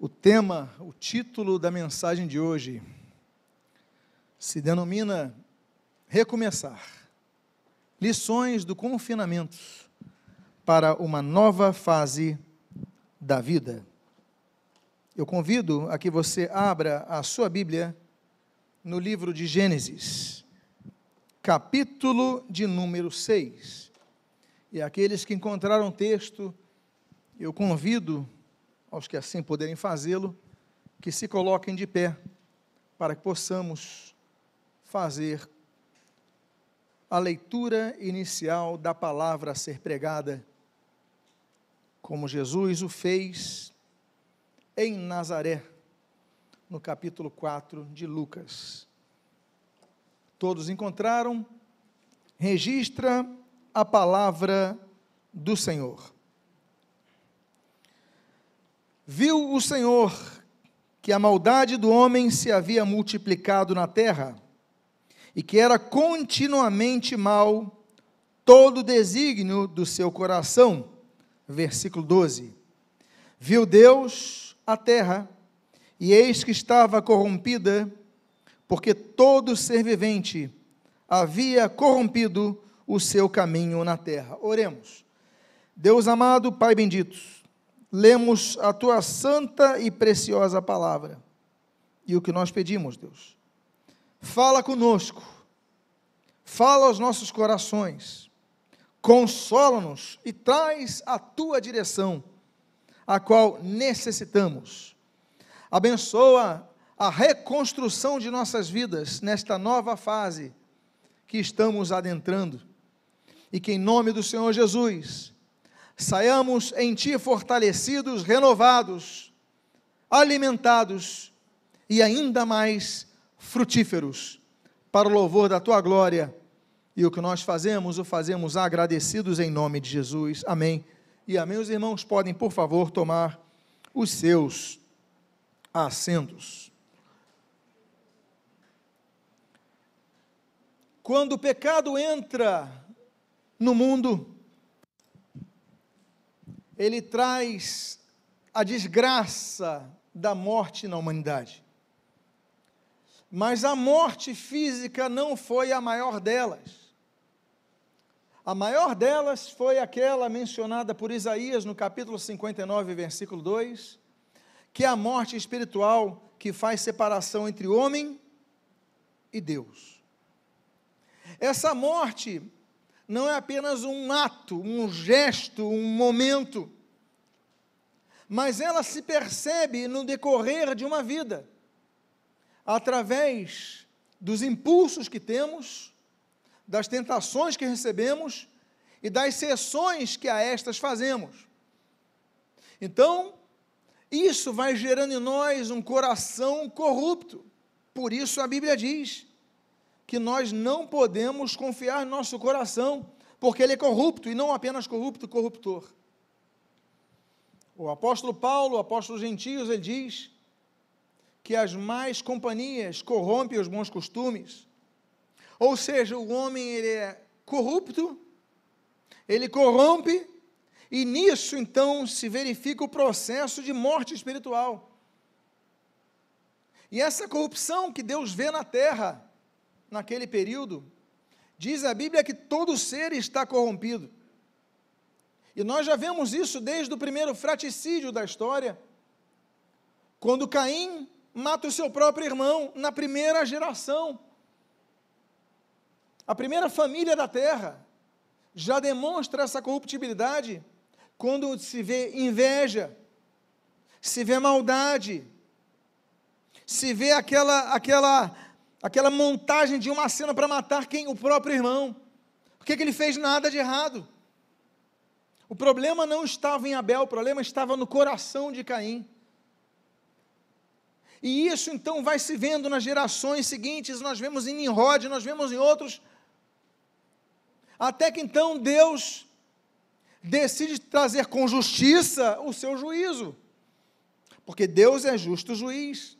O tema, o título da mensagem de hoje se denomina Recomeçar. Lições do confinamento para uma nova fase da vida. Eu convido a que você abra a sua Bíblia no livro de Gênesis, capítulo de número 6. E aqueles que encontraram o texto, eu convido aos que assim puderem fazê-lo, que se coloquem de pé, para que possamos fazer a leitura inicial da palavra a ser pregada, como Jesus o fez em Nazaré, no capítulo 4 de Lucas. Todos encontraram? Registra a palavra do Senhor. Viu o Senhor que a maldade do homem se havia multiplicado na terra e que era continuamente mal todo o desígnio do seu coração. Versículo 12. Viu Deus a terra, e eis que estava corrompida, porque todo ser vivente havia corrompido o seu caminho na terra. Oremos. Deus amado, Pai bendito, lemos a tua santa e preciosa palavra. E o que nós pedimos, Deus, fala conosco, fala aos nossos corações, consola-nos e traz a tua direção, a qual necessitamos. Abençoa a reconstrução de nossas vidas nesta nova fase que estamos adentrando. E que em nome do Senhor Jesus, saiamos em Ti fortalecidos, renovados, alimentados e ainda mais frutíferos, para o louvor da Tua glória. E o que nós fazemos, o fazemos agradecidos em nome de Jesus. Amém. E amém. Os irmãos podem, por favor, tomar os seus assentos. Quando o pecado entra no mundo, ele traz a desgraça da morte na humanidade. Mas a morte física não foi a maior delas. A maior delas foi aquela mencionada por Isaías no capítulo 59, versículo 2, que é a morte espiritual que faz separação entre homem e Deus. Essa morte não é apenas um ato, um gesto, um momento, mas ela se percebe no decorrer de uma vida, através dos impulsos que temos, das tentações que recebemos e das sessões que a estas fazemos. Então, isso vai gerando em nós um coração corrupto. Por isso a Bíblia diz: que nós não podemos confiar no nosso coração, porque ele é corrupto, e não apenas corrupto, corruptor. O apóstolo Paulo, o apóstolo Gentios, ele diz que as más companhias corrompem os bons costumes. Ou seja, o homem ele é corrupto, ele corrompe, e nisso então se verifica o processo de morte espiritual. E essa corrupção que Deus vê na terra, naquele período, diz a Bíblia que todo ser está corrompido. E nós já vemos isso desde o primeiro fraticídio da história, quando Caim mata o seu próprio irmão na primeira geração. A primeira família da terra já demonstra essa corruptibilidade quando se vê inveja, se vê maldade, se vê aquela aquela aquela montagem de uma cena para matar quem? O próprio irmão. Porque que ele fez nada de errado. O problema não estava em Abel, o problema estava no coração de Caim. E isso então vai se vendo nas gerações seguintes, nós vemos em Nimrod, nós vemos em outros. Até que então Deus decide trazer com justiça o seu juízo. Porque Deus é justo juiz.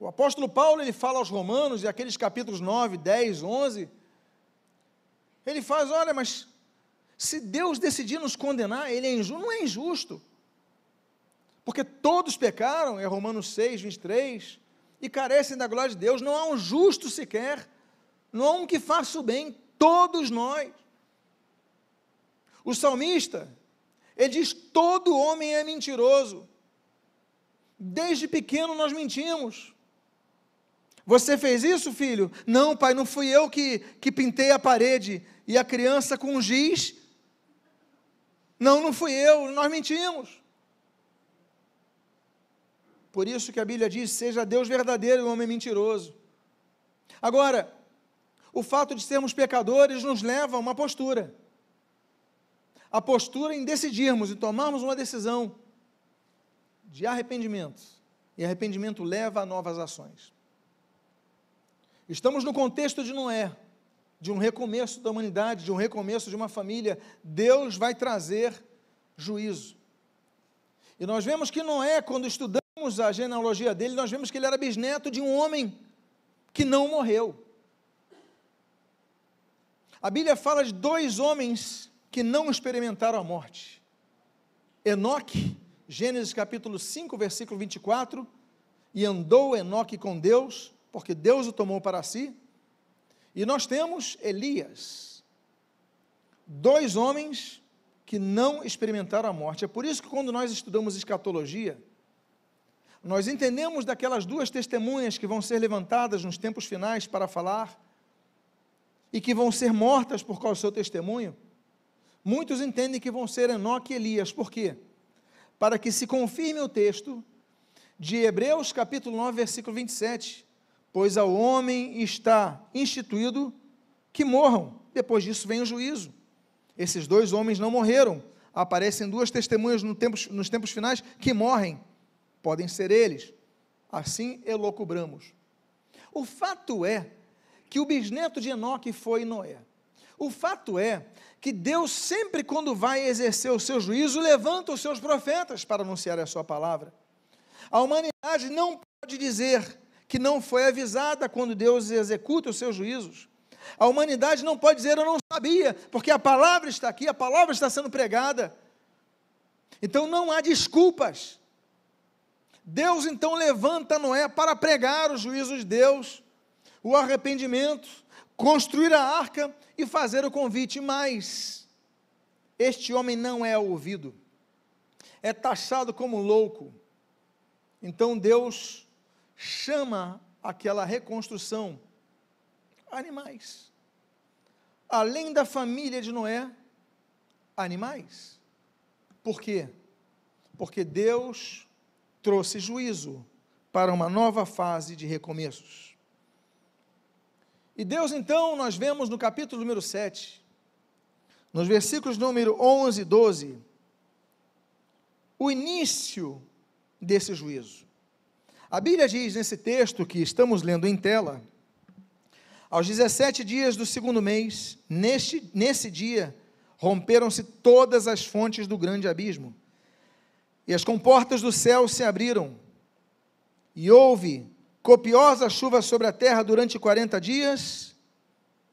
O apóstolo Paulo, ele fala aos romanos, e aqueles capítulos 9, 10, 11, ele faz, olha, mas se Deus decidir nos condenar, ele é injusto, não é injusto. Porque todos pecaram, é Romanos 6, 23, e carecem da glória de Deus. Não há um justo sequer, não há um que faça o bem, todos nós. O salmista, ele diz: todo homem é mentiroso. Desde pequeno nós mentimos. Você fez isso, filho? Não, pai, não fui eu que, que pintei a parede. E a criança com giz? Não, não fui eu, nós mentimos. Por isso que a Bíblia diz: seja Deus verdadeiro e o homem mentiroso. Agora, o fato de sermos pecadores nos leva a uma postura. A postura em decidirmos e tomarmos uma decisão de arrependimento. E arrependimento leva a novas ações. Estamos no contexto de Noé, de um recomeço da humanidade, de um recomeço de uma família. Deus vai trazer juízo. E nós vemos que Noé, quando estudamos a genealogia dele, nós vemos que ele era bisneto de um homem que não morreu. A Bíblia fala de dois homens que não experimentaram a morte. Enoque, Gênesis capítulo 5, versículo 24, e andou Enoque com Deus, porque Deus o tomou para si. E nós temos Elias, dois homens que não experimentaram a morte. É por isso que quando nós estudamos escatologia, nós entendemos daquelas duas testemunhas que vão ser levantadas nos tempos finais para falar e que vão ser mortas por causa do seu testemunho. Muitos entendem que vão ser Enoque e Elias. Por quê? Para que se confirme o texto de Hebreus capítulo 9, versículo 27, pois ao homem está instituído que morram. Depois disso vem o juízo. Esses dois homens não morreram. Aparecem duas testemunhas no tempos, nos tempos finais que morrem. Podem ser eles. Assim elocubramos. O fato é que o bisneto de Enoque foi Noé. O fato é que Deus sempre quando vai exercer o seu juízo, levanta os seus profetas para anunciar a sua palavra. A humanidade não pode dizer que não foi avisada quando Deus executa os seus juízos. A humanidade não pode dizer eu não sabia, porque a palavra está aqui, a palavra está sendo pregada. Então não há desculpas. Deus então levanta Noé para pregar os juízos de Deus, o arrependimento, construir a arca e fazer o convite, mas este homem não é ouvido, é taxado como louco. Então Deus chama aquela reconstrução animais. Além da família de Noé, animais. Por quê? Porque Deus trouxe juízo para uma nova fase de recomeços. E Deus, então, nós vemos no capítulo número 7, nos versículos número 11 e 12, o início desse juízo. A Bíblia diz nesse texto que estamos lendo em tela, aos 17 dias do segundo mês, neste, nesse dia, romperam-se todas as fontes do grande abismo, e as comportas do céu se abriram, e houve copiosa chuva sobre a terra durante 40 dias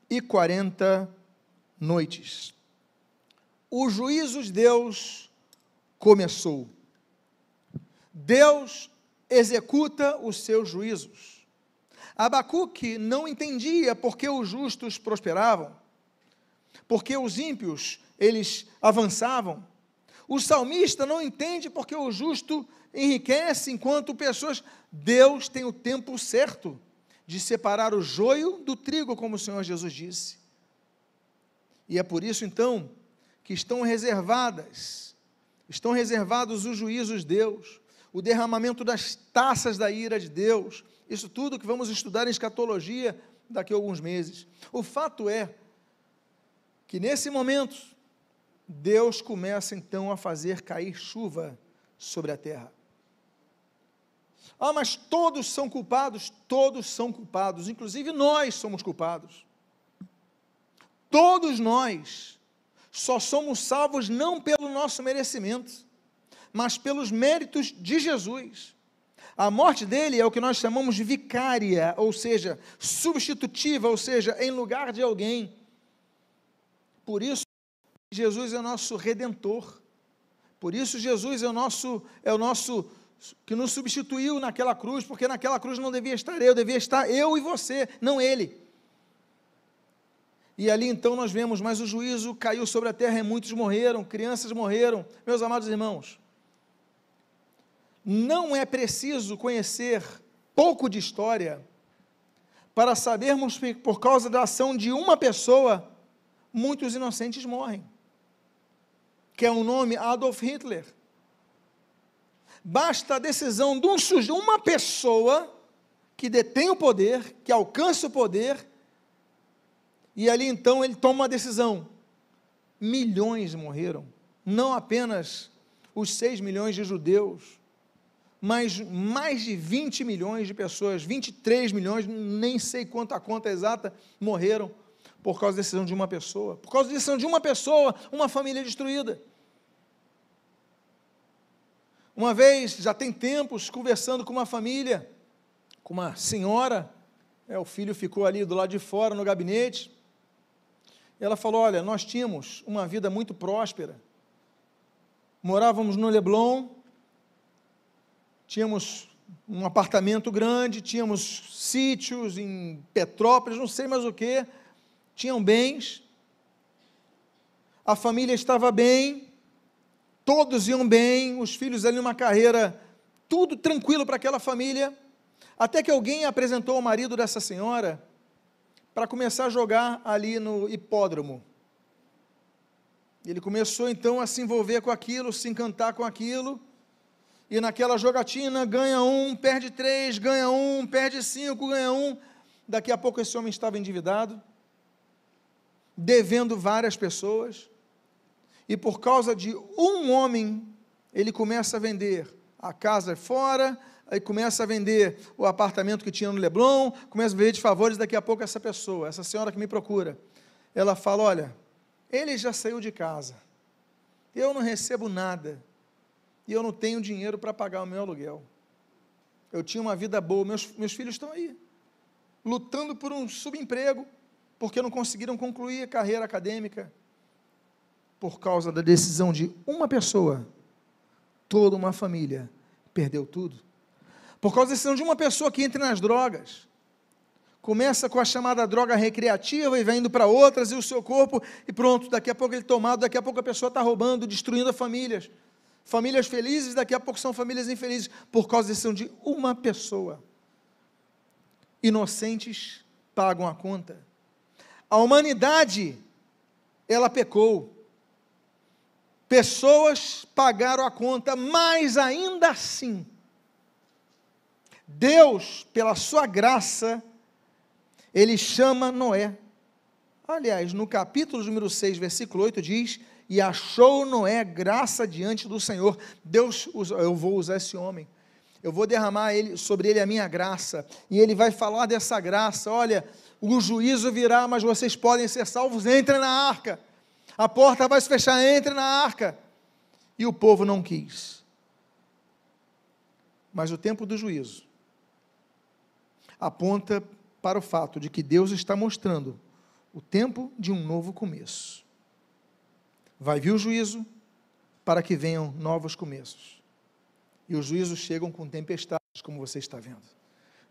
e 40 noites. O juízo de Deus começou. Deus executa os seus juízos. Abacuque não entendia por que os justos prosperavam, porque os ímpios eles avançavam. O salmista não entende porque o justo enriquece enquanto pessoas. Deus tem o tempo certo de separar o joio do trigo, como o Senhor Jesus disse. E é por isso então que estão reservadas, estão reservados os juízos de Deus, o derramamento das taças da ira de Deus, isso tudo que vamos estudar em escatologia daqui a alguns meses. O fato é que nesse momento, Deus começa então a fazer cair chuva sobre a terra. Ah, mas todos são culpados? Todos são culpados, inclusive nós somos culpados. Todos nós só somos salvos não pelo nosso merecimento, mas pelos méritos de Jesus. A morte dele é o que nós chamamos de vicária, ou seja, substitutiva, ou seja, em lugar de alguém. Por isso, Jesus é nosso redentor. Por isso Jesus é o nosso é o nosso que nos substituiu naquela cruz, porque naquela cruz não devia estar eu, devia estar eu e você, não ele. E ali então nós vemos, mas o juízo caiu sobre a terra e muitos morreram, crianças morreram. Meus amados irmãos, não é preciso conhecer pouco de história para sabermos que por causa da ação de uma pessoa, muitos inocentes morrem. Que é o nome Adolf Hitler. Basta a decisão de um sujeito, uma pessoa que detém o poder, que alcança o poder, e ali então ele toma uma decisão. Milhões morreram, não apenas os 6 milhões de judeus, mas mais de 20 milhões de pessoas, 23 milhões, nem sei quanto a conta exata, morreram por causa da decisão de uma pessoa. Por causa da decisão de uma pessoa, uma família destruída. Uma vez, já tem tempos, conversando com uma família, com uma senhora, é, o filho ficou ali do lado de fora no gabinete, ela falou: Olha, nós tínhamos uma vida muito próspera. Morávamos no Leblon, tínhamos um apartamento grande, tínhamos sítios em Petrópolis, não sei mais o que, tinham bens, a família estava bem, todos iam bem, os filhos ali numa carreira, tudo tranquilo para aquela família, até que alguém apresentou ao marido dessa senhora para começar a jogar ali no hipódromo. Ele começou então a se envolver com aquilo, se encantar com aquilo, e naquela jogatina ganha um, perde três, ganha um, perde cinco, ganha um. Daqui a pouco esse homem estava endividado, devendo várias pessoas, e por causa de um homem, ele começa a vender a casa fora, aí começa a vender o apartamento que tinha no Leblon, começa a vender de favores, daqui a pouco essa pessoa, essa senhora que me procura, ela fala: Olha, ele já saiu de casa, eu não recebo nada, e eu não tenho dinheiro para pagar o meu aluguel. Eu tinha uma vida boa, meus, meus filhos estão aí, lutando por um subemprego, porque não conseguiram concluir a carreira acadêmica, por causa da decisão de uma pessoa, toda uma família perdeu tudo. Por causa da decisão de uma pessoa que entra nas drogas. Começa com a chamada droga recreativa e vai indo para outras, e o seu corpo, e pronto, daqui a pouco ele tomado, daqui a pouco a pessoa está roubando, destruindo as famílias. Famílias felizes, daqui a pouco são famílias infelizes, por causa da decisão de uma pessoa. Inocentes pagam a conta. A humanidade, ela pecou. Pessoas pagaram a conta, mas ainda assim, Deus, pela sua graça, ele chama Noé. Aliás, no capítulo número 6, versículo 8 diz: E achou Noé graça diante do Senhor. Deus, eu vou usar esse homem, eu vou derramar ele, sobre ele a minha graça, e ele vai falar dessa graça. Olha, o juízo virá, mas vocês podem ser salvos. Entrem na arca, a porta vai se fechar, entre na arca. E o povo não quis. Mas o tempo do juízo aponta para o fato de que Deus está mostrando o tempo de um novo começo. Vai vir o juízo para que venham novos começos. E os juízos chegam com tempestades, como você está vendo.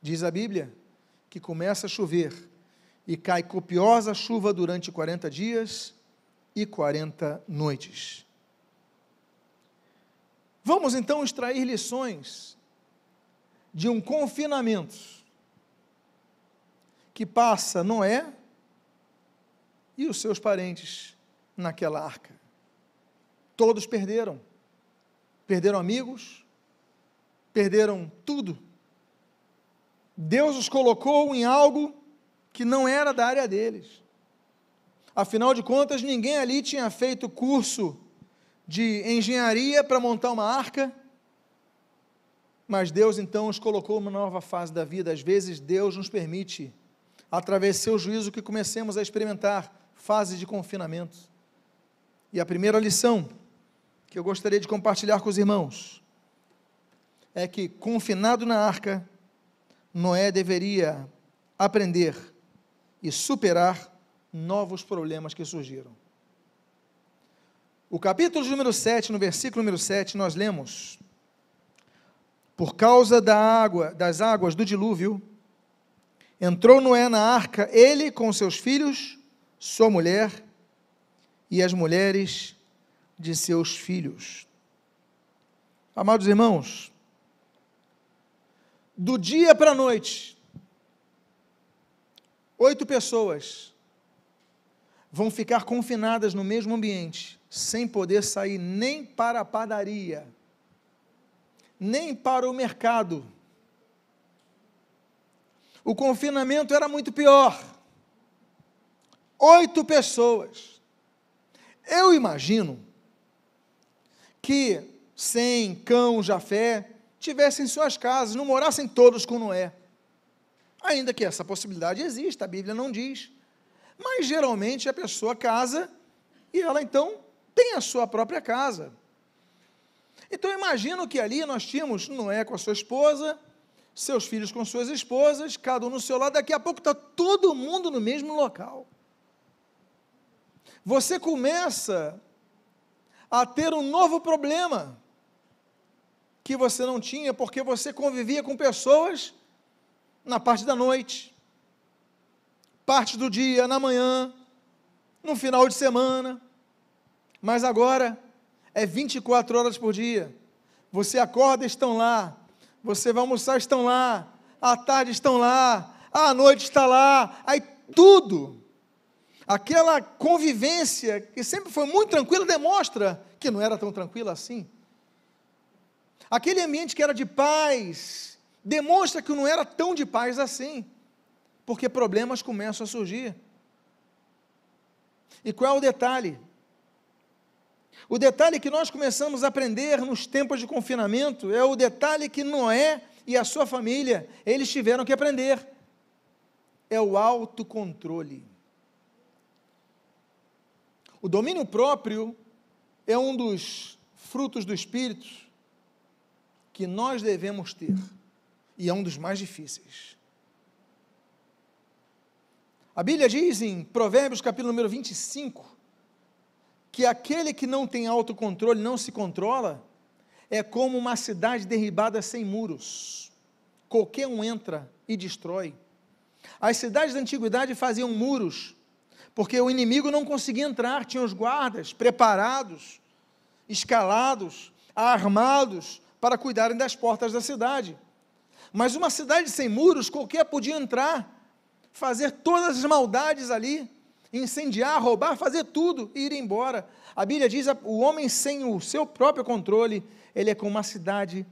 Diz a Bíblia que começa a chover e cai copiosa chuva durante 40 dias e 40 noites. Vamos então extrair lições de um confinamento que passa Noé e os seus parentes naquela arca. Todos perderam. Perderam amigos, perderam tudo. Deus os colocou em algo que não era da área deles. Afinal de contas, ninguém ali tinha feito curso de engenharia para montar uma arca. Mas Deus então os colocou numa nova fase da vida. Às vezes Deus nos permite através do seu juízo, que comecemos a experimentar fases de confinamento. E a primeira lição que eu gostaria de compartilhar com os irmãos é que, confinado na arca, Noé deveria aprender e superar novos problemas que surgiram. O capítulo número 7, no versículo número 7, nós lemos: Por causa da água, das águas do dilúvio, entrou Noé na arca, ele com seus filhos, sua mulher e as mulheres de seus filhos. Amados irmãos, do dia para a noite, oito pessoas vão ficar confinadas no mesmo ambiente, sem poder sair nem para a padaria, nem para o mercado. O confinamento era muito pior. Oito pessoas. Eu imagino que Sem, Cão, Jafé tivessem suas casas, não morassem todos com Noé. Ainda que essa possibilidade exista, a Bíblia não diz. Mas geralmente a pessoa casa e ela então tem a sua própria casa. Então imagino que ali nós tínhamos Noé com a sua esposa, seus filhos com suas esposas, cada um no seu lado, daqui a pouco está todo mundo no mesmo local. Você começa a ter um novo problema que você não tinha porque você convivia com pessoas na parte da noite parte do dia, na manhã, no final de semana, mas agora é 24 horas por dia. Você acorda, estão lá. Você vai almoçar, estão lá. À tarde estão lá. À noite está lá. Aí tudo. Aquela convivência que sempre foi muito tranquila demonstra que não era tão tranquila assim. Aquele ambiente que era de paz demonstra que não era tão de paz assim porque problemas começam a surgir. E qual é o detalhe? O detalhe que nós começamos a aprender nos tempos de confinamento é o detalhe que Noé e a sua família, eles tiveram que aprender. É o autocontrole. O domínio próprio é um dos frutos do espírito que nós devemos ter e é um dos mais difíceis. A Bíblia diz em Provérbios, capítulo número 25, que aquele que não tem autocontrole, não se controla, é como uma cidade derribada sem muros. Qualquer um entra e destrói. As cidades da antiguidade faziam muros, porque o inimigo não conseguia entrar, tinha os guardas preparados, escalados, armados para cuidarem das portas da cidade. Mas uma cidade sem muros, qualquer podia entrar fazer todas as maldades ali, incendiar, roubar, fazer tudo e ir embora. A Bíblia diz: o homem sem o seu próprio controle, ele é como uma cidade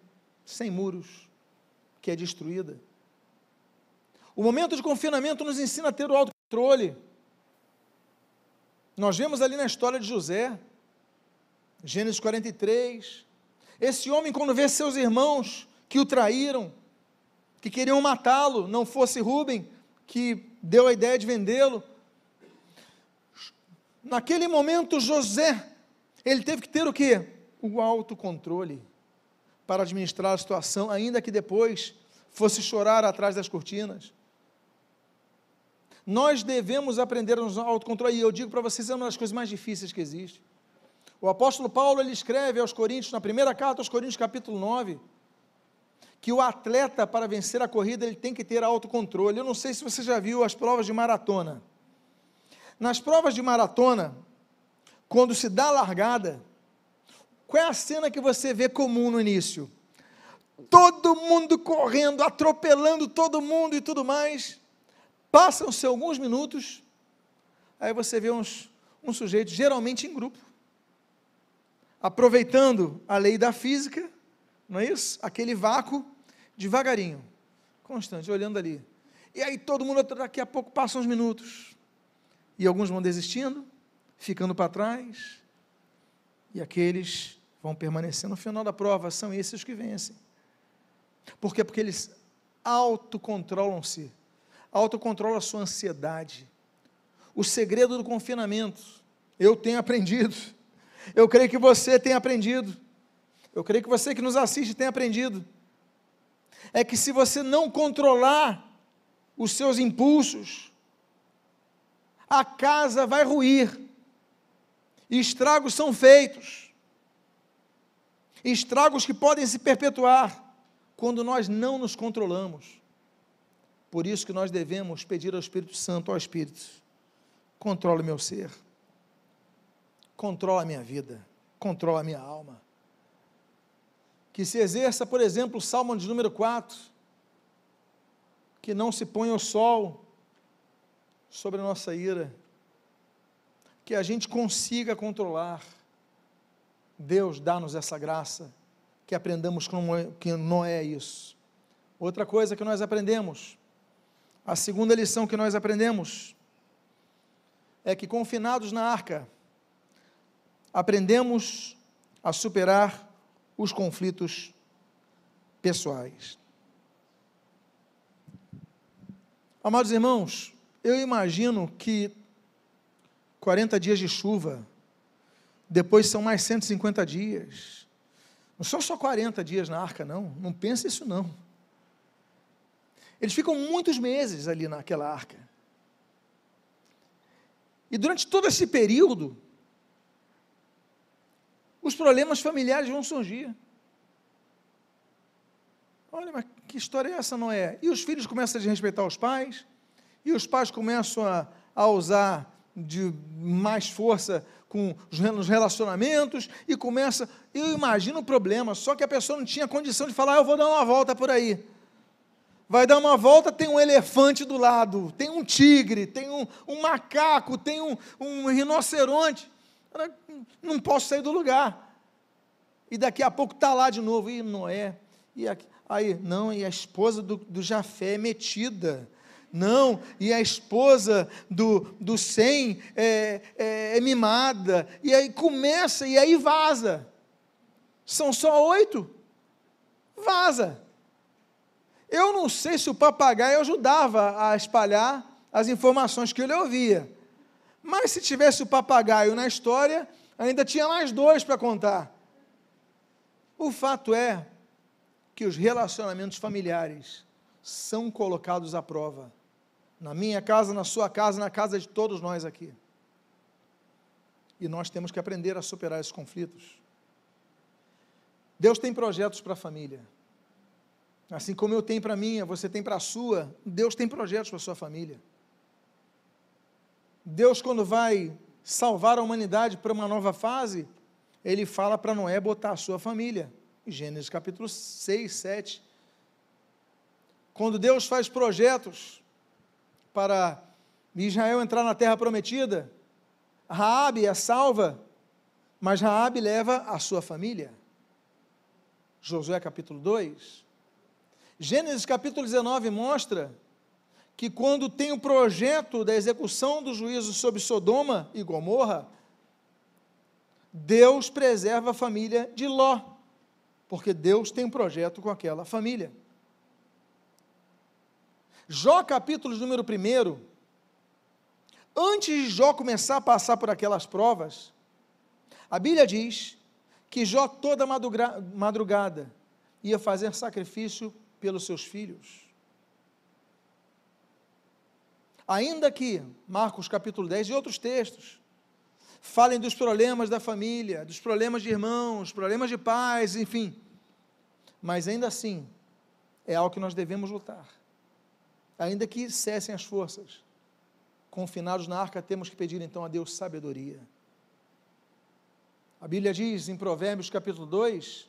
sem muros, que é destruída. O momento de confinamento nos ensina a ter o autocontrole. Nós vemos ali na história de José, Gênesis 43. Esse homem, quando vê seus irmãos que o traíram, que queriam matá-lo, não fosse Rubem, que deu a ideia de vendê-lo. Naquele momento, José, ele teve que ter o quê? O autocontrole para administrar a situação, ainda que depois fosse chorar atrás das cortinas. Nós devemos aprender a nos autocontrole, e eu digo para vocês, é uma das coisas mais difíceis que existe. O apóstolo Paulo, ele escreve aos Coríntios, na primeira carta aos Coríntios, capítulo 9, que o atleta, para vencer a corrida, ele tem que ter autocontrole. Eu não sei se você já viu as provas de maratona. Nas provas de maratona, quando se dá a largada, qual é a cena que você vê comum no início? Todo mundo correndo, atropelando todo mundo e tudo mais. Passam-se alguns minutos, aí você vê uns, um sujeito, geralmente em grupo, aproveitando a lei da física, não é isso? Aquele vácuo, devagarinho, constante, olhando ali. E aí todo mundo, daqui a pouco, passa uns minutos. E alguns vão desistindo, ficando para trás. E aqueles vão permanecer no final da prova, são esses que vencem. Por quê? Porque eles autocontrolam-se, autocontrolam a sua ansiedade. O segredo do confinamento, eu tenho aprendido, eu creio que você tem aprendido, eu creio que você que nos assiste tem aprendido. É que se você não controlar os seus impulsos, a casa vai ruir. estragos são feitos, estragos que podem se perpetuar quando nós não nos controlamos. Por isso que nós devemos pedir ao Espírito Santo, ao Espírito, controle meu ser, controla a minha vida, controla a minha alma. Que se exerça, por exemplo, o Salmo de número 4, que não se ponha o sol sobre a nossa ira, que a gente consiga controlar. Deus dá-nos essa graça, que aprendamos que não é isso. Outra coisa que nós aprendemos, a segunda lição que nós aprendemos, é que confinados na arca, aprendemos a superar os conflitos pessoais. Amados irmãos, eu imagino que 40 dias de chuva, depois são mais 150 dias. Não são só 40 dias na arca, não. Não pense isso, não. Eles ficam muitos meses ali naquela arca. E durante todo esse período, os problemas familiares vão surgir. Olha, mas que história é essa, Noé? E os filhos começam a desrespeitar os pais, e os pais começam a, a usar de mais força com os relacionamentos e começa. Eu imagino o problema, só que a pessoa não tinha condição de falar, ah, eu vou dar uma volta por aí. Vai dar uma volta, tem um elefante do lado, tem um tigre, tem um, um macaco, tem um, um rinoceronte. Não posso sair do lugar. E daqui a pouco está lá de novo. E Noé. E aqui, aí, não, e a esposa do, do Jafé é metida não, e a esposa do, do Sem é, é, é mimada, e aí começa, e aí vaza. São só oito? Vaza. Eu não sei se o papagaio ajudava a espalhar as informações que ele ouvia. Mas se tivesse o papagaio na história, ainda tinha mais dois para contar. O fato é que os relacionamentos familiares são colocados à prova na minha casa, na sua casa, na casa de todos nós aqui. E nós temos que aprender a superar esses conflitos. Deus tem projetos para a família. Assim como eu tenho para a minha, você tem para a sua, Deus tem projetos para a sua família. Deus, quando vai salvar a humanidade para uma nova fase, ele fala para Noé botar a sua família. Gênesis capítulo 6, 7. Quando Deus faz projetos, para Israel entrar na terra prometida, Raabe é salva, mas Raabe leva a sua família. Josué capítulo 2. Gênesis capítulo 19 mostra que quando tem o projeto da execução do juízo sobre Sodoma e Gomorra, Deus preserva a família de Ló, porque Deus tem um projeto com aquela família. Jó, capítulo número 1, antes de Jó começar a passar por aquelas provas, a Bíblia diz que Jó, toda madrugada, ia fazer sacrifício pelos seus filhos. Ainda que Marcos capítulo 10 e outros textos falem dos problemas da família, dos problemas de irmãos, problemas de pais, enfim, mas ainda assim é algo que nós devemos lutar ainda que cessem as forças. Confinados na arca, temos que pedir então a Deus sabedoria. A Bíblia diz em Provérbios capítulo 2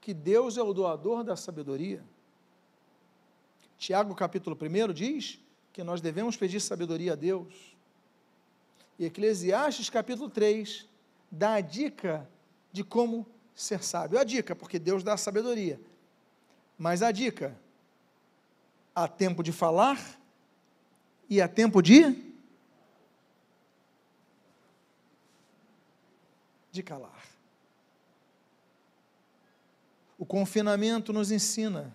que Deus é o doador da sabedoria. Tiago capítulo 1 diz que nós devemos pedir sabedoria a Deus. E Eclesiastes capítulo 3 dá a dica de como ser sábio. A dica, porque Deus dá a sabedoria. Mas a dica, há tempo de falar e há tempo de de calar. O confinamento nos ensina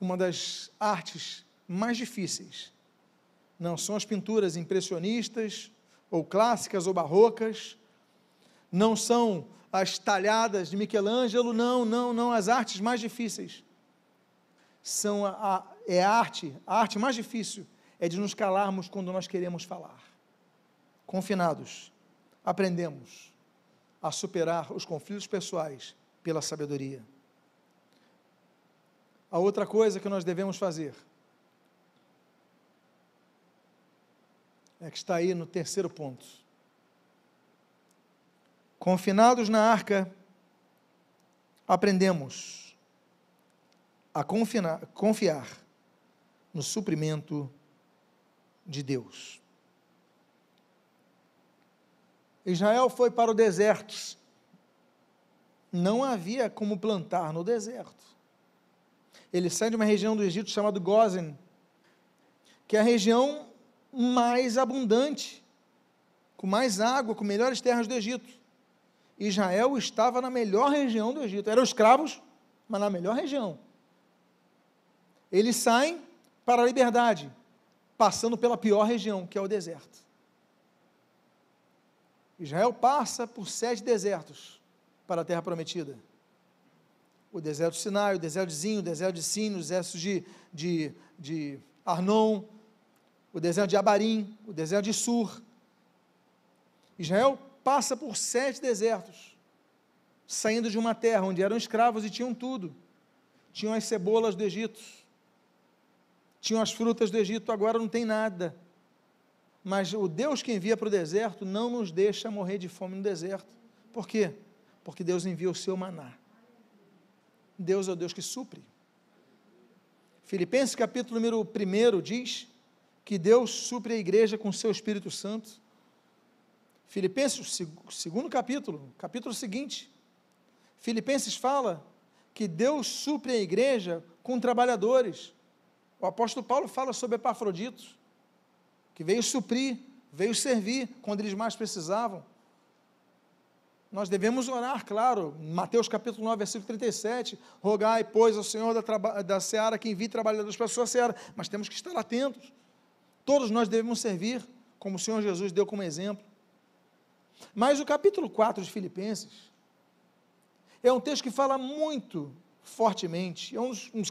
uma das artes mais difíceis. Não são as pinturas impressionistas, ou clássicas ou barrocas, não são as talhadas de Michelangelo, não, não, não, as artes mais difíceis são a, a, é a arte, a arte mais difícil é de nos calarmos quando nós queremos falar. confinados, aprendemos a superar os conflitos pessoais pela sabedoria. A outra coisa que nós devemos fazer é que está aí no terceiro ponto. Confinados na arca, aprendemos a confinar, confiar no suprimento de Deus. Israel foi para o deserto. Não havia como plantar no deserto. Ele sai de uma região do Egito chamada Gozen, que é a região mais abundante, com mais água, com melhores terras do Egito. Israel estava na melhor região do Egito. Eram escravos, mas na melhor região. Eles saem para a liberdade, passando pela pior região, que é o deserto. Israel passa por sete desertos para a terra prometida. O deserto de Sinai, o deserto de Zinho, o deserto de Sino, o deserto de, de, de Arnon, o deserto de Abarim, o deserto de Sur. Israel passa por sete desertos, saindo de uma terra onde eram escravos e tinham tudo. Tinham as cebolas do Egito, tinham as frutas do Egito, agora não tem nada. Mas o Deus que envia para o deserto não nos deixa morrer de fome no deserto. Por quê? Porque Deus envia o seu maná. Deus é o Deus que supre. Filipenses capítulo número 1 diz que Deus supre a igreja com seu Espírito Santo. Filipenses, segundo capítulo, capítulo seguinte, Filipenses fala que Deus supre a igreja com trabalhadores. O apóstolo Paulo fala sobre Epafrodito, que veio suprir, veio servir quando eles mais precisavam. Nós devemos orar, claro, Mateus capítulo 9, versículo 37, rogai, pois, ao Senhor da, da seara que envie trabalhadores para a sua seara, mas temos que estar atentos. Todos nós devemos servir, como o Senhor Jesus deu como exemplo. Mas o capítulo 4 de Filipenses é um texto que fala muito fortemente, é um dos, dos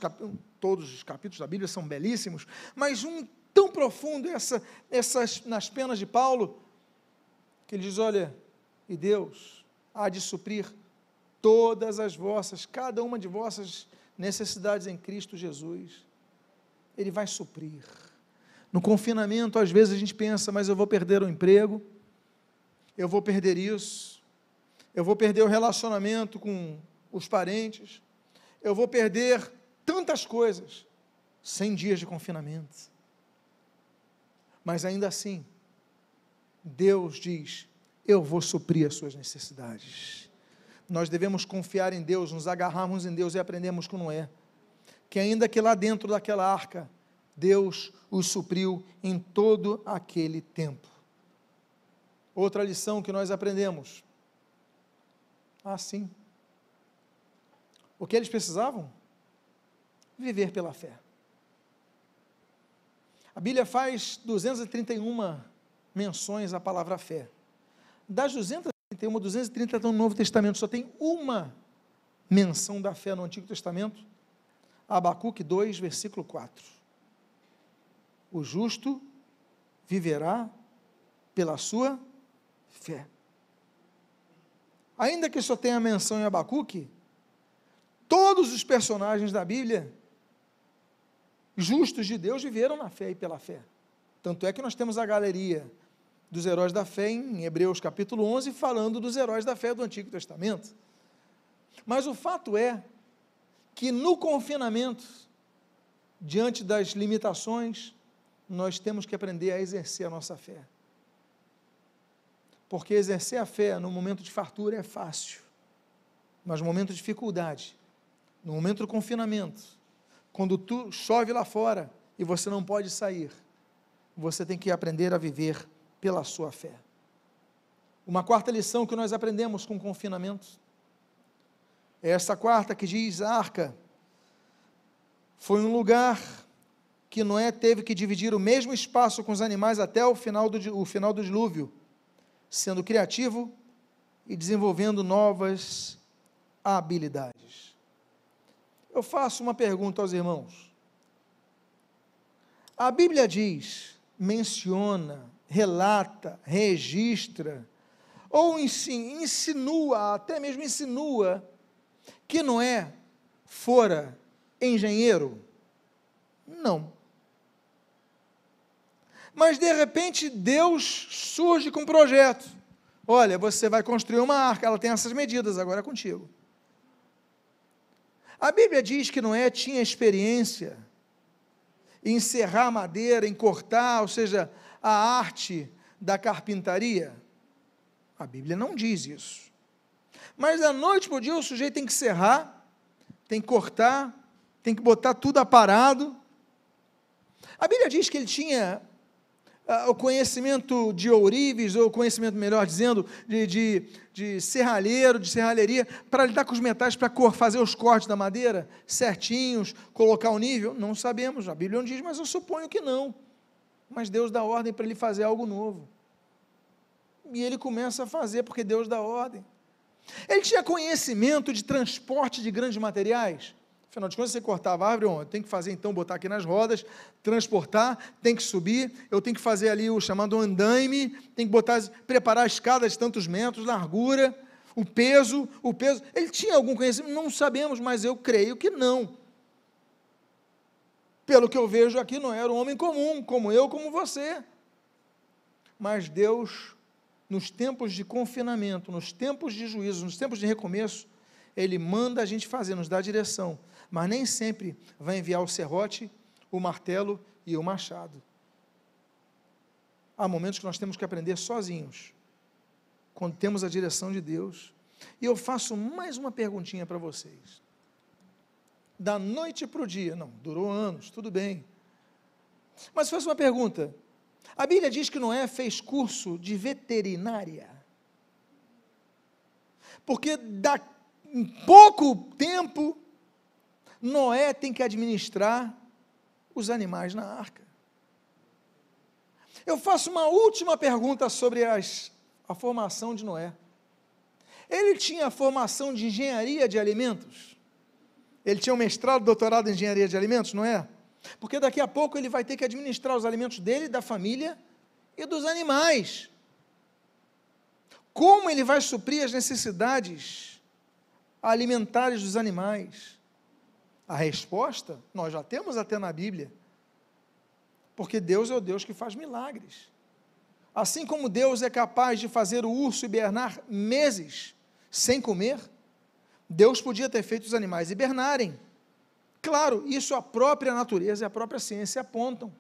todos os capítulos da Bíblia são belíssimos, mas um tão profundo essa, essas, nas penas de Paulo, que ele diz: olha, e Deus há de suprir todas as vossas, cada uma de vossas necessidades em Cristo Jesus. Ele vai suprir. No confinamento, às vezes a gente pensa, mas eu vou perder o emprego, eu vou perder isso, eu vou perder o relacionamento com os parentes, eu vou perder tantas coisas. 100 dias de confinamento. Mas ainda assim, Deus diz: Eu vou suprir as suas necessidades. Nós devemos confiar em Deus, nos agarrarmos em Deus e aprendemos com Noé. Que ainda que lá dentro daquela arca, Deus os supriu em todo aquele tempo. Outra lição que nós aprendemos. Ah, sim. O que eles precisavam? Viver pela fé. A Bíblia faz 231 menções à palavra fé. Das 231, 230 estão no Novo Testamento, só tem uma menção da fé no Antigo Testamento. Abacuque 2, versículo 4. O justo viverá pela sua fé. Ainda que só tenha menção em Abacuque, todos os personagens da Bíblia justos de Deus viveram na fé e pela fé. Tanto é que nós temos a galeria dos heróis da fé em Hebreus capítulo 11, falando dos heróis da fé do Antigo Testamento. Mas o fato é que no confinamento, diante das limitações, nós temos que aprender a exercer a nossa fé. Porque exercer a fé no momento de fartura é fácil, mas no momento de dificuldade, no momento do confinamento, quando tu chove lá fora e você não pode sair, você tem que aprender a viver pela sua fé. Uma quarta lição que nós aprendemos com o confinamento é essa quarta que diz: a arca foi um lugar que Noé teve que dividir o mesmo espaço com os animais até o final do, o final do dilúvio, sendo criativo e desenvolvendo novas habilidades eu faço uma pergunta aos irmãos. A Bíblia diz, menciona, relata, registra, ou insinua, até mesmo insinua, que Noé fora engenheiro? Não. Mas de repente Deus surge com um projeto. Olha, você vai construir uma arca, ela tem essas medidas, agora é contigo. A Bíblia diz que Noé tinha experiência em serrar madeira, em cortar, ou seja, a arte da carpintaria. A Bíblia não diz isso. Mas da noite para o dia o sujeito tem que serrar, tem que cortar, tem que botar tudo aparado. A Bíblia diz que ele tinha uh, o conhecimento de ourives, ou conhecimento, melhor dizendo, de, de, de serralheiro, de serralheria, para lidar com os metais, para fazer os cortes da madeira certinhos, colocar o nível? Não sabemos, a Bíblia não diz, mas eu suponho que não. Mas Deus dá ordem para ele fazer algo novo. E ele começa a fazer, porque Deus dá ordem. Ele tinha conhecimento de transporte de grandes materiais. Afinal de contas, você cortava a árvore onde? Tem que fazer então, botar aqui nas rodas, transportar, tem que subir, eu tenho que fazer ali o chamado andaime, tem que botar, preparar a escada de tantos metros, largura, o peso, o peso. Ele tinha algum conhecimento? Não sabemos, mas eu creio que não. Pelo que eu vejo aqui, não era um homem comum, como eu, como você. Mas Deus, nos tempos de confinamento, nos tempos de juízo, nos tempos de recomeço, Ele manda a gente fazer, nos dá direção mas nem sempre vai enviar o serrote, o martelo e o machado. Há momentos que nós temos que aprender sozinhos, quando temos a direção de Deus. E eu faço mais uma perguntinha para vocês. Da noite para o dia, não, durou anos, tudo bem. Mas faço uma pergunta. A Bíblia diz que Noé fez curso de veterinária. Porque da, em pouco tempo Noé tem que administrar os animais na arca. Eu faço uma última pergunta sobre as, a formação de Noé. Ele tinha a formação de engenharia de alimentos? Ele tinha um mestrado, doutorado em engenharia de alimentos, não é? Porque daqui a pouco ele vai ter que administrar os alimentos dele, da família e dos animais. Como ele vai suprir as necessidades alimentares dos animais? A resposta nós já temos até na Bíblia. Porque Deus é o Deus que faz milagres. Assim como Deus é capaz de fazer o urso hibernar meses sem comer, Deus podia ter feito os animais hibernarem. Claro, isso a própria natureza e a própria ciência apontam.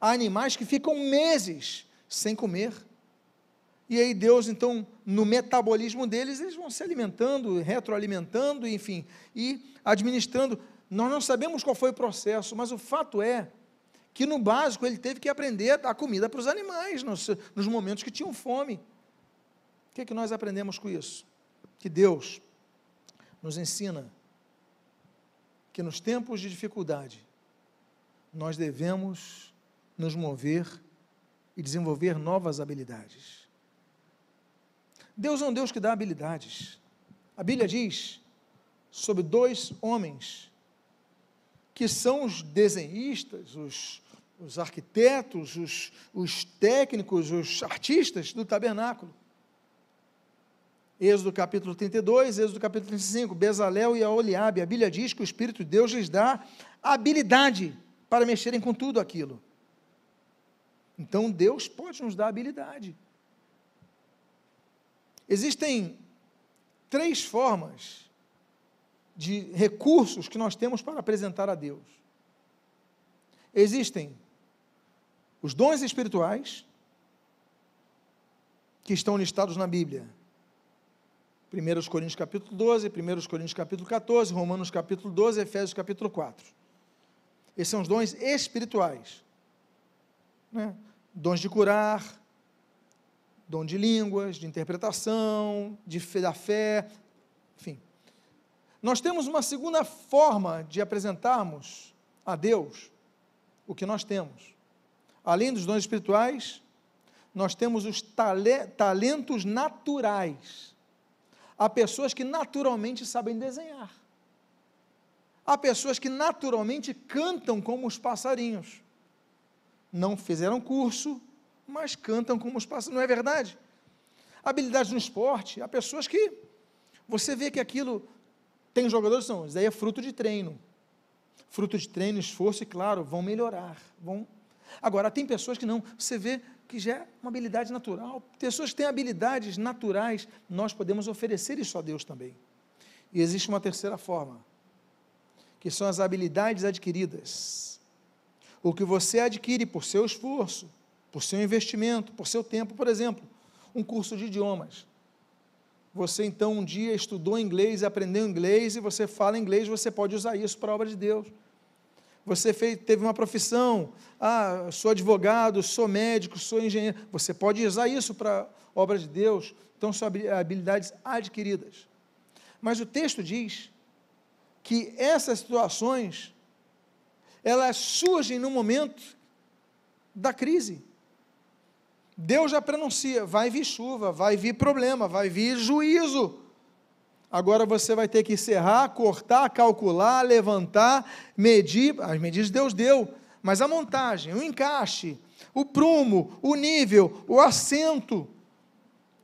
Há animais que ficam meses sem comer. E aí Deus, então, no metabolismo deles, eles vão se alimentando, retroalimentando, enfim, e administrando. Nós não sabemos qual foi o processo, mas o fato é que no básico ele teve que aprender a dar comida para os animais nos, nos momentos que tinham fome. O que é que nós aprendemos com isso? Que Deus nos ensina que nos tempos de dificuldade nós devemos nos mover e desenvolver novas habilidades. Deus é um Deus que dá habilidades. A Bíblia diz sobre dois homens que são os desenhistas, os, os arquitetos, os, os técnicos, os artistas do tabernáculo. Êxodo capítulo 32, Êxodo capítulo 35, Bezalel e Aoliabe. A Bíblia diz que o Espírito de Deus lhes dá habilidade para mexerem com tudo aquilo. Então Deus pode nos dar habilidade. Existem três formas de recursos que nós temos para apresentar a Deus. Existem os dons espirituais, que estão listados na Bíblia. 1 Coríntios capítulo 12, 1 Coríntios capítulo 14, Romanos capítulo 12, Efésios capítulo 4. Esses são os dons espirituais. Né? Dons de curar, dom de línguas, de interpretação, de fé, da fé, enfim. Nós temos uma segunda forma de apresentarmos a Deus o que nós temos. Além dos dons espirituais, nós temos os talentos naturais. Há pessoas que naturalmente sabem desenhar. Há pessoas que naturalmente cantam como os passarinhos. Não fizeram curso, mas cantam como os pássaros, não é verdade? Habilidades no esporte, há pessoas que você vê que aquilo tem jogadores não, isso aí é fruto de treino. Fruto de treino, esforço e claro, vão melhorar, vão Agora, tem pessoas que não, você vê que já é uma habilidade natural. Pessoas que têm habilidades naturais, nós podemos oferecer isso a Deus também. E existe uma terceira forma, que são as habilidades adquiridas. O que você adquire por seu esforço, por seu investimento, por seu tempo, por exemplo, um curso de idiomas. Você então um dia estudou inglês, aprendeu inglês e você fala inglês, você pode usar isso para a obra de Deus. Você fez, teve uma profissão, ah, sou advogado, sou médico, sou engenheiro. Você pode usar isso para obra de Deus. Então, são habilidades adquiridas. Mas o texto diz que essas situações, elas surgem no momento da crise. Deus já pronuncia, vai vir chuva, vai vir problema, vai vir juízo. Agora você vai ter que serrar, cortar, calcular, levantar, medir. As medidas Deus deu, mas a montagem, o encaixe, o prumo, o nível, o assento,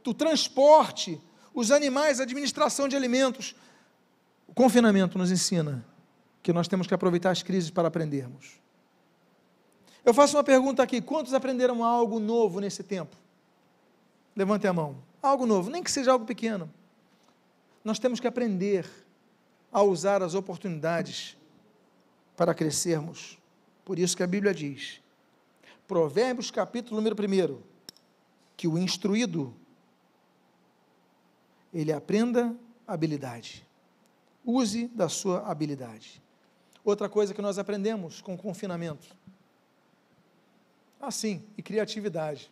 o transporte, os animais, a administração de alimentos. O confinamento nos ensina que nós temos que aproveitar as crises para aprendermos. Eu faço uma pergunta aqui: quantos aprenderam algo novo nesse tempo? Levante a mão. Algo novo, nem que seja algo pequeno. Nós temos que aprender a usar as oportunidades para crescermos. Por isso que a Bíblia diz, Provérbios capítulo número 1, que o instruído ele aprenda habilidade. Use da sua habilidade. Outra coisa que nós aprendemos com o confinamento. Assim, e criatividade.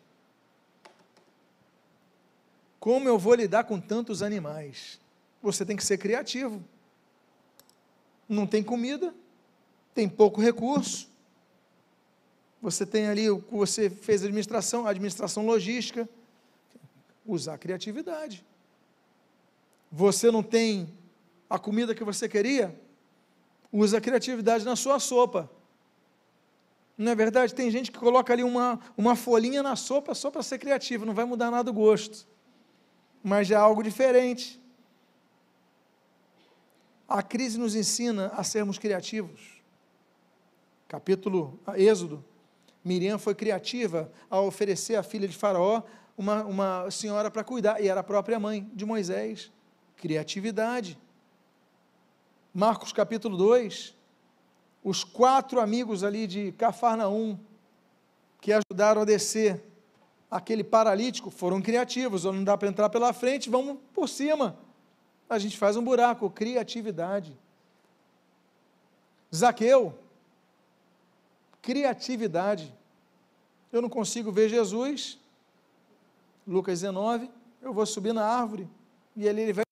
Como eu vou lidar com tantos animais? Você tem que ser criativo. Não tem comida, tem pouco recurso. Você tem ali o que você fez administração, administração logística. Usar a criatividade você não tem a comida que você queria, usa a criatividade na sua sopa. Não é verdade? Tem gente que coloca ali uma, uma folhinha na sopa só para ser criativo, não vai mudar nada o gosto. Mas já é algo diferente. A crise nos ensina a sermos criativos. Capítulo Êxodo. Miriam foi criativa ao oferecer à filha de Faraó uma, uma senhora para cuidar, e era a própria mãe de Moisés criatividade. Marcos capítulo 2, os quatro amigos ali de Cafarnaum, que ajudaram a descer aquele paralítico, foram criativos, não dá para entrar pela frente, vamos por cima. A gente faz um buraco, criatividade. Zaqueu, criatividade. Eu não consigo ver Jesus, Lucas 19, eu vou subir na árvore, e ali ele vai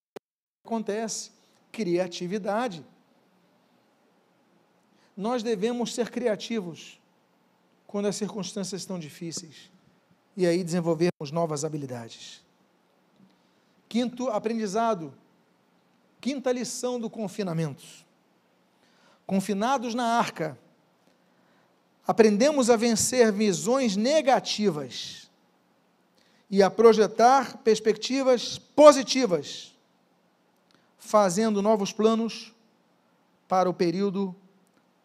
acontece? Criatividade. Nós devemos ser criativos quando as circunstâncias estão difíceis e aí desenvolvermos novas habilidades. Quinto aprendizado, quinta lição do confinamento. Confinados na arca, aprendemos a vencer visões negativas e a projetar perspectivas positivas fazendo novos planos para o período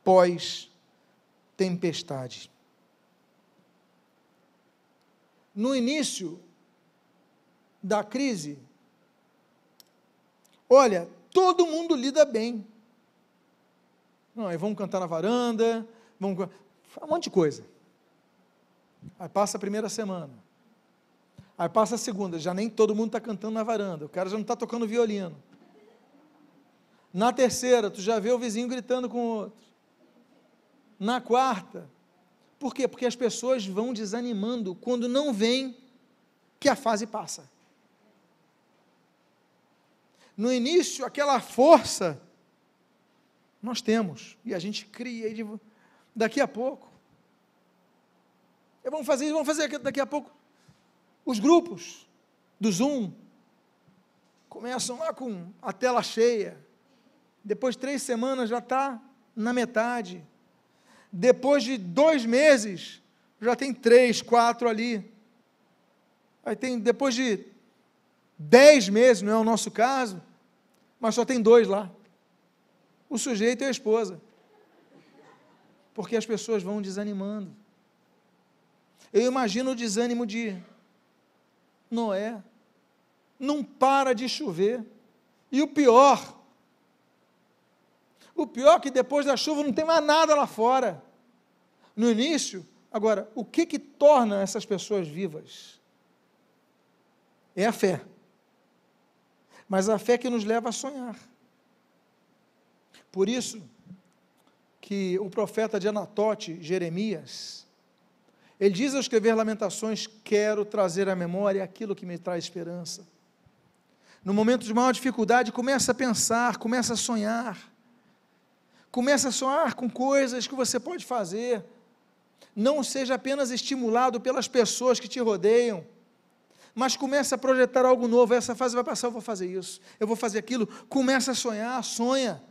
pós-tempestade. No início da crise, olha, todo mundo lida bem. Não, aí vamos cantar na varanda, vamos um monte de coisa. Aí passa a primeira semana. Aí passa a segunda, já nem todo mundo está cantando na varanda, o cara já não está tocando violino. Na terceira, tu já vê o vizinho gritando com o outro. Na quarta, por quê? Porque as pessoas vão desanimando quando não veem que a fase passa. No início, aquela força nós temos e a gente cria e daqui a pouco. Vamos fazer isso, vamos fazer daqui a pouco. Os grupos do Zoom começam lá com a tela cheia depois de três semanas já está na metade. Depois de dois meses, já tem três, quatro ali. Aí tem, depois de dez meses, não é o nosso caso, mas só tem dois lá. O sujeito e a esposa. Porque as pessoas vão desanimando. Eu imagino o desânimo de Noé. Não para de chover. E o pior, o pior é que depois da chuva não tem mais nada lá fora. No início, agora, o que que torna essas pessoas vivas? É a fé. Mas a fé que nos leva a sonhar. Por isso que o profeta de Anatote, Jeremias, ele diz ao escrever Lamentações: Quero trazer à memória aquilo que me traz esperança. No momento de maior dificuldade, começa a pensar, começa a sonhar. Começa a sonhar com coisas que você pode fazer. Não seja apenas estimulado pelas pessoas que te rodeiam, mas começa a projetar algo novo. Essa fase vai passar, eu vou fazer isso, eu vou fazer aquilo. Começa a sonhar, sonha.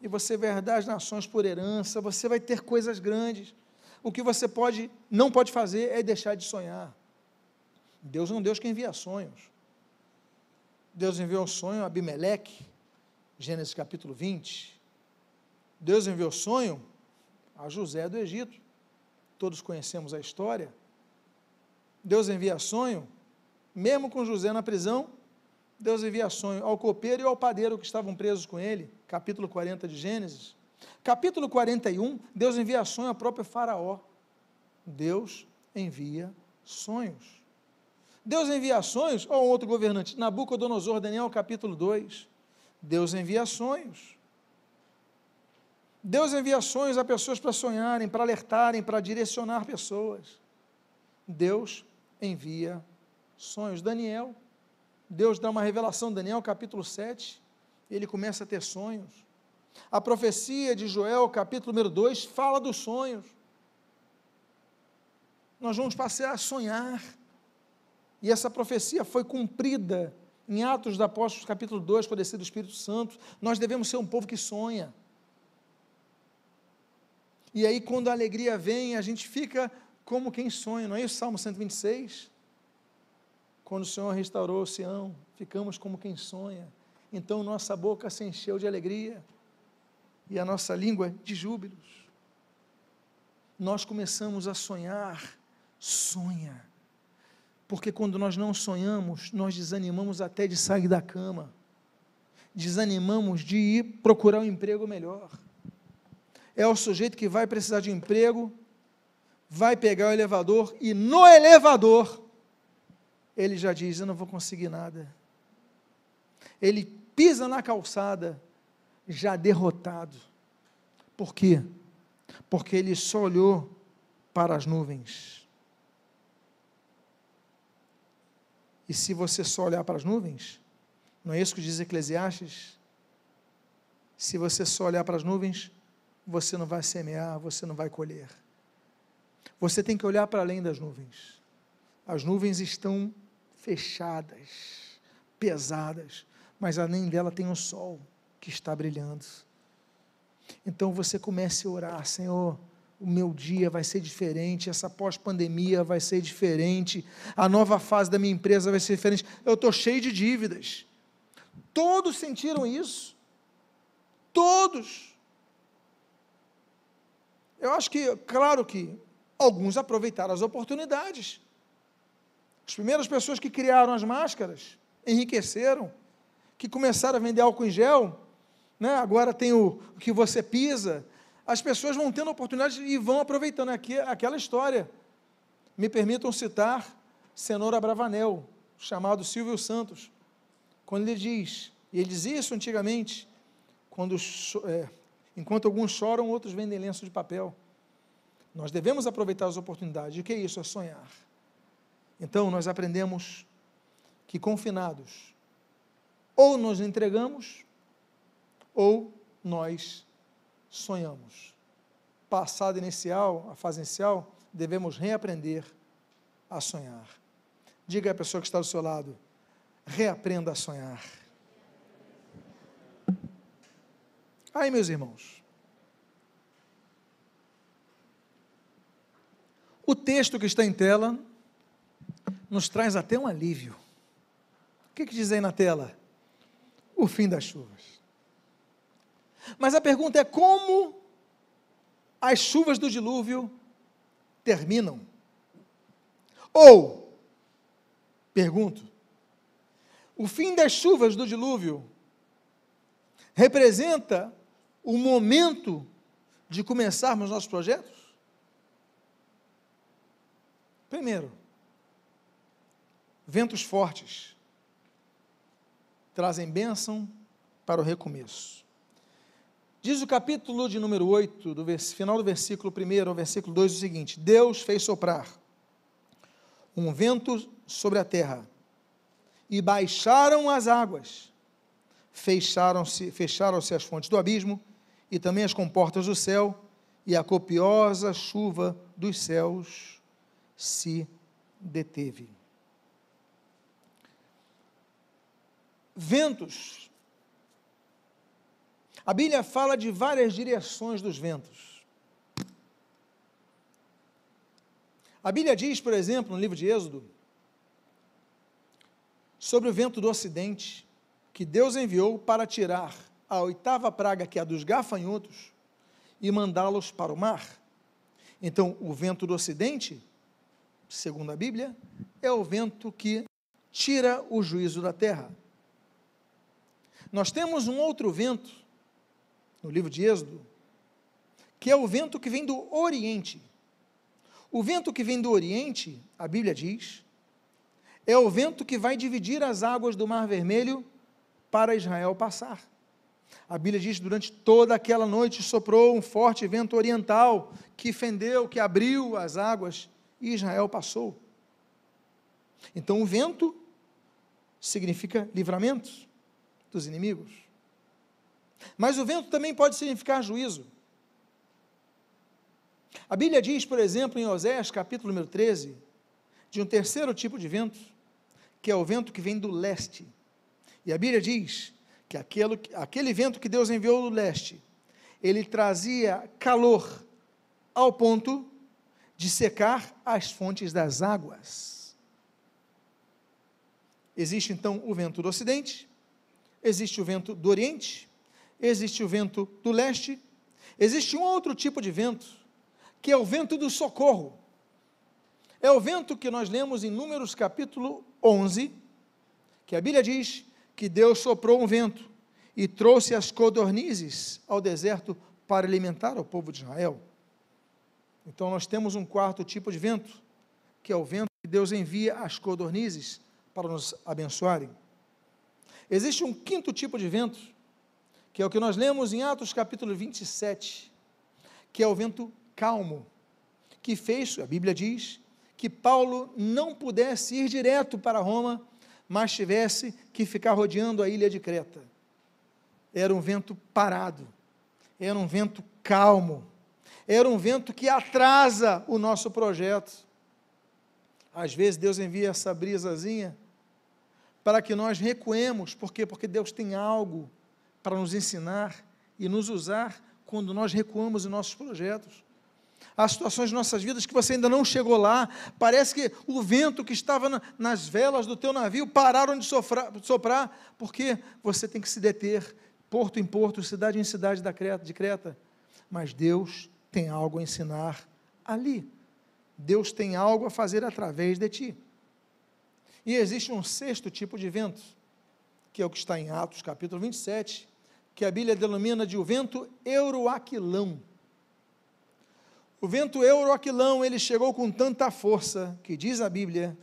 E você vai herdar as nações por herança, você vai ter coisas grandes. O que você pode, não pode fazer é deixar de sonhar. Deus não é um Deus que envia sonhos. Deus enviou um sonho a Abimeleque, Gênesis capítulo 20. Deus enviou sonho a José do Egito. Todos conhecemos a história. Deus envia sonho, mesmo com José na prisão, Deus envia sonho ao copeiro e ao padeiro que estavam presos com ele. Capítulo 40 de Gênesis. Capítulo 41, Deus envia sonho ao próprio Faraó. Deus envia sonhos. Deus envia sonhos a um outro governante, Nabucodonosor, Daniel capítulo 2. Deus envia sonhos. Deus envia sonhos a pessoas para sonharem, para alertarem, para direcionar pessoas. Deus envia sonhos. Daniel, Deus dá uma revelação, Daniel capítulo 7, ele começa a ter sonhos. A profecia de Joel, capítulo número 2, fala dos sonhos. Nós vamos passar a sonhar. E essa profecia foi cumprida em Atos dos Apóstolos, capítulo 2, com a descida do Espírito Santo. Nós devemos ser um povo que sonha. E aí, quando a alegria vem, a gente fica como quem sonha, não é isso? Salmo 126. Quando o Senhor restaurou o Sião, ficamos como quem sonha. Então nossa boca se encheu de alegria e a nossa língua de júbilos. Nós começamos a sonhar, sonha. Porque quando nós não sonhamos, nós desanimamos até de sair da cama. Desanimamos de ir procurar um emprego melhor. É o sujeito que vai precisar de emprego, vai pegar o elevador e no elevador ele já diz: Eu não vou conseguir nada. Ele pisa na calçada já derrotado. Por quê? Porque ele só olhou para as nuvens. E se você só olhar para as nuvens, não é isso que diz Eclesiastes? Se você só olhar para as nuvens, você não vai semear, você não vai colher. Você tem que olhar para além das nuvens. As nuvens estão fechadas, pesadas, mas além dela tem o sol que está brilhando. Então você comece a orar, Senhor, o meu dia vai ser diferente, essa pós-pandemia vai ser diferente, a nova fase da minha empresa vai ser diferente. Eu estou cheio de dívidas. Todos sentiram isso. Todos. Eu acho que, claro que alguns aproveitaram as oportunidades. As primeiras pessoas que criaram as máscaras enriqueceram, que começaram a vender álcool em gel, né? agora tem o, o que você pisa. As pessoas vão tendo oportunidade e vão aproveitando aqui, aquela história. Me permitam citar Cenoura Bravanel, chamado Silvio Santos, quando ele diz, e ele dizia isso antigamente, quando, é, enquanto alguns choram, outros vendem lenço de papel. Nós devemos aproveitar as oportunidades. O que é isso? É sonhar. Então, nós aprendemos que confinados, ou nos entregamos, ou nós sonhamos. Passado inicial, a fase inicial, devemos reaprender a sonhar. Diga à pessoa que está do seu lado: reaprenda a sonhar. Aí, meus irmãos, O texto que está em tela nos traz até um alívio. O que, que diz aí na tela? O fim das chuvas. Mas a pergunta é como as chuvas do dilúvio terminam? Ou, pergunto, o fim das chuvas do dilúvio representa o momento de começarmos nossos projetos? Primeiro, ventos fortes trazem bênção para o recomeço. Diz o capítulo de número 8, do final do versículo 1 ao versículo 2, o seguinte: Deus fez soprar um vento sobre a terra, e baixaram as águas, fecharam-se fecharam-se as fontes do abismo, e também as comportas do céu, e a copiosa chuva dos céus se deteve. Ventos. A Bíblia fala de várias direções dos ventos. A Bíblia diz, por exemplo, no livro de Êxodo, sobre o vento do ocidente, que Deus enviou para tirar a oitava praga, que é a dos gafanhotos, e mandá-los para o mar. Então, o vento do ocidente, segundo a Bíblia, é o vento que tira o juízo da terra. Nós temos um outro vento, no livro de Êxodo, que é o vento que vem do Oriente. O vento que vem do Oriente, a Bíblia diz, é o vento que vai dividir as águas do Mar Vermelho para Israel passar. A Bíblia diz: durante toda aquela noite soprou um forte vento oriental que fendeu, que abriu as águas e Israel passou. Então o vento significa livramento dos inimigos. Mas o vento também pode significar juízo. A Bíblia diz, por exemplo, em Osés, capítulo número 13, de um terceiro tipo de vento, que é o vento que vem do leste. E a Bíblia diz que aquele, aquele vento que Deus enviou do leste, ele trazia calor ao ponto de secar as fontes das águas. Existe então o vento do ocidente, existe o vento do oriente, existe o vento do leste, existe um outro tipo de vento, que é o vento do socorro. É o vento que nós lemos em Números capítulo 11, que a Bíblia diz que Deus soprou um vento e trouxe as codornizes ao deserto para alimentar o povo de Israel. Então nós temos um quarto tipo de vento, que é o vento que Deus envia as codornizes para nos abençoarem. Existe um quinto tipo de vento, que é o que nós lemos em Atos capítulo 27, que é o vento calmo, que fez, a Bíblia diz, que Paulo não pudesse ir direto para Roma, mas tivesse que ficar rodeando a ilha de Creta. Era um vento parado, era um vento calmo, era um vento que atrasa o nosso projeto. Às vezes Deus envia essa brisazinha para que nós recuemos, por quê? Porque Deus tem algo para nos ensinar e nos usar quando nós recuamos em nossos projetos. Há situações de nossas vidas que você ainda não chegou lá, parece que o vento que estava na, nas velas do teu navio pararam de sofrar, soprar, porque você tem que se deter, porto em porto, cidade em cidade da de Creta. Mas Deus tem algo a ensinar ali. Deus tem algo a fazer através de ti. E existe um sexto tipo de vento, que é o que está em Atos capítulo 27, que a Bíblia denomina de o vento euroaquilão. O vento euroaquilão, ele chegou com tanta força, que diz a Bíblia,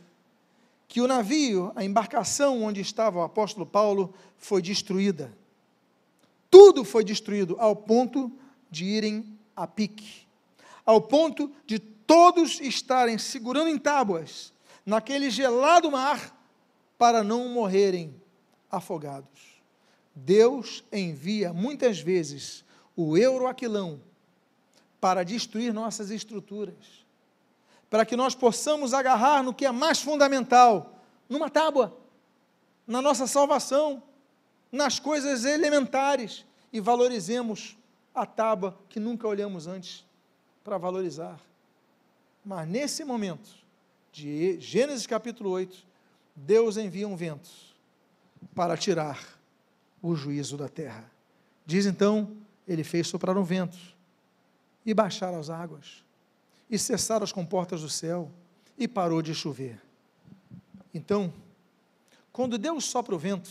que o navio, a embarcação onde estava o apóstolo Paulo, foi destruída. Tudo foi destruído, ao ponto de irem a pique, ao ponto de todos estarem segurando em tábuas naquele gelado mar para não morrerem afogados. Deus envia muitas vezes o euroaquilão para destruir nossas estruturas, para que nós possamos agarrar no que é mais fundamental, numa tábua, na nossa salvação, nas coisas elementares e valorizemos a tábua que nunca olhamos antes para valorizar. Mas nesse momento, de Gênesis capítulo 8, Deus envia um vento para tirar o juízo da terra. Diz então, ele fez soprar um vento e baixar as águas, e cessar as comportas do céu, e parou de chover. Então, quando Deus sopra o vento,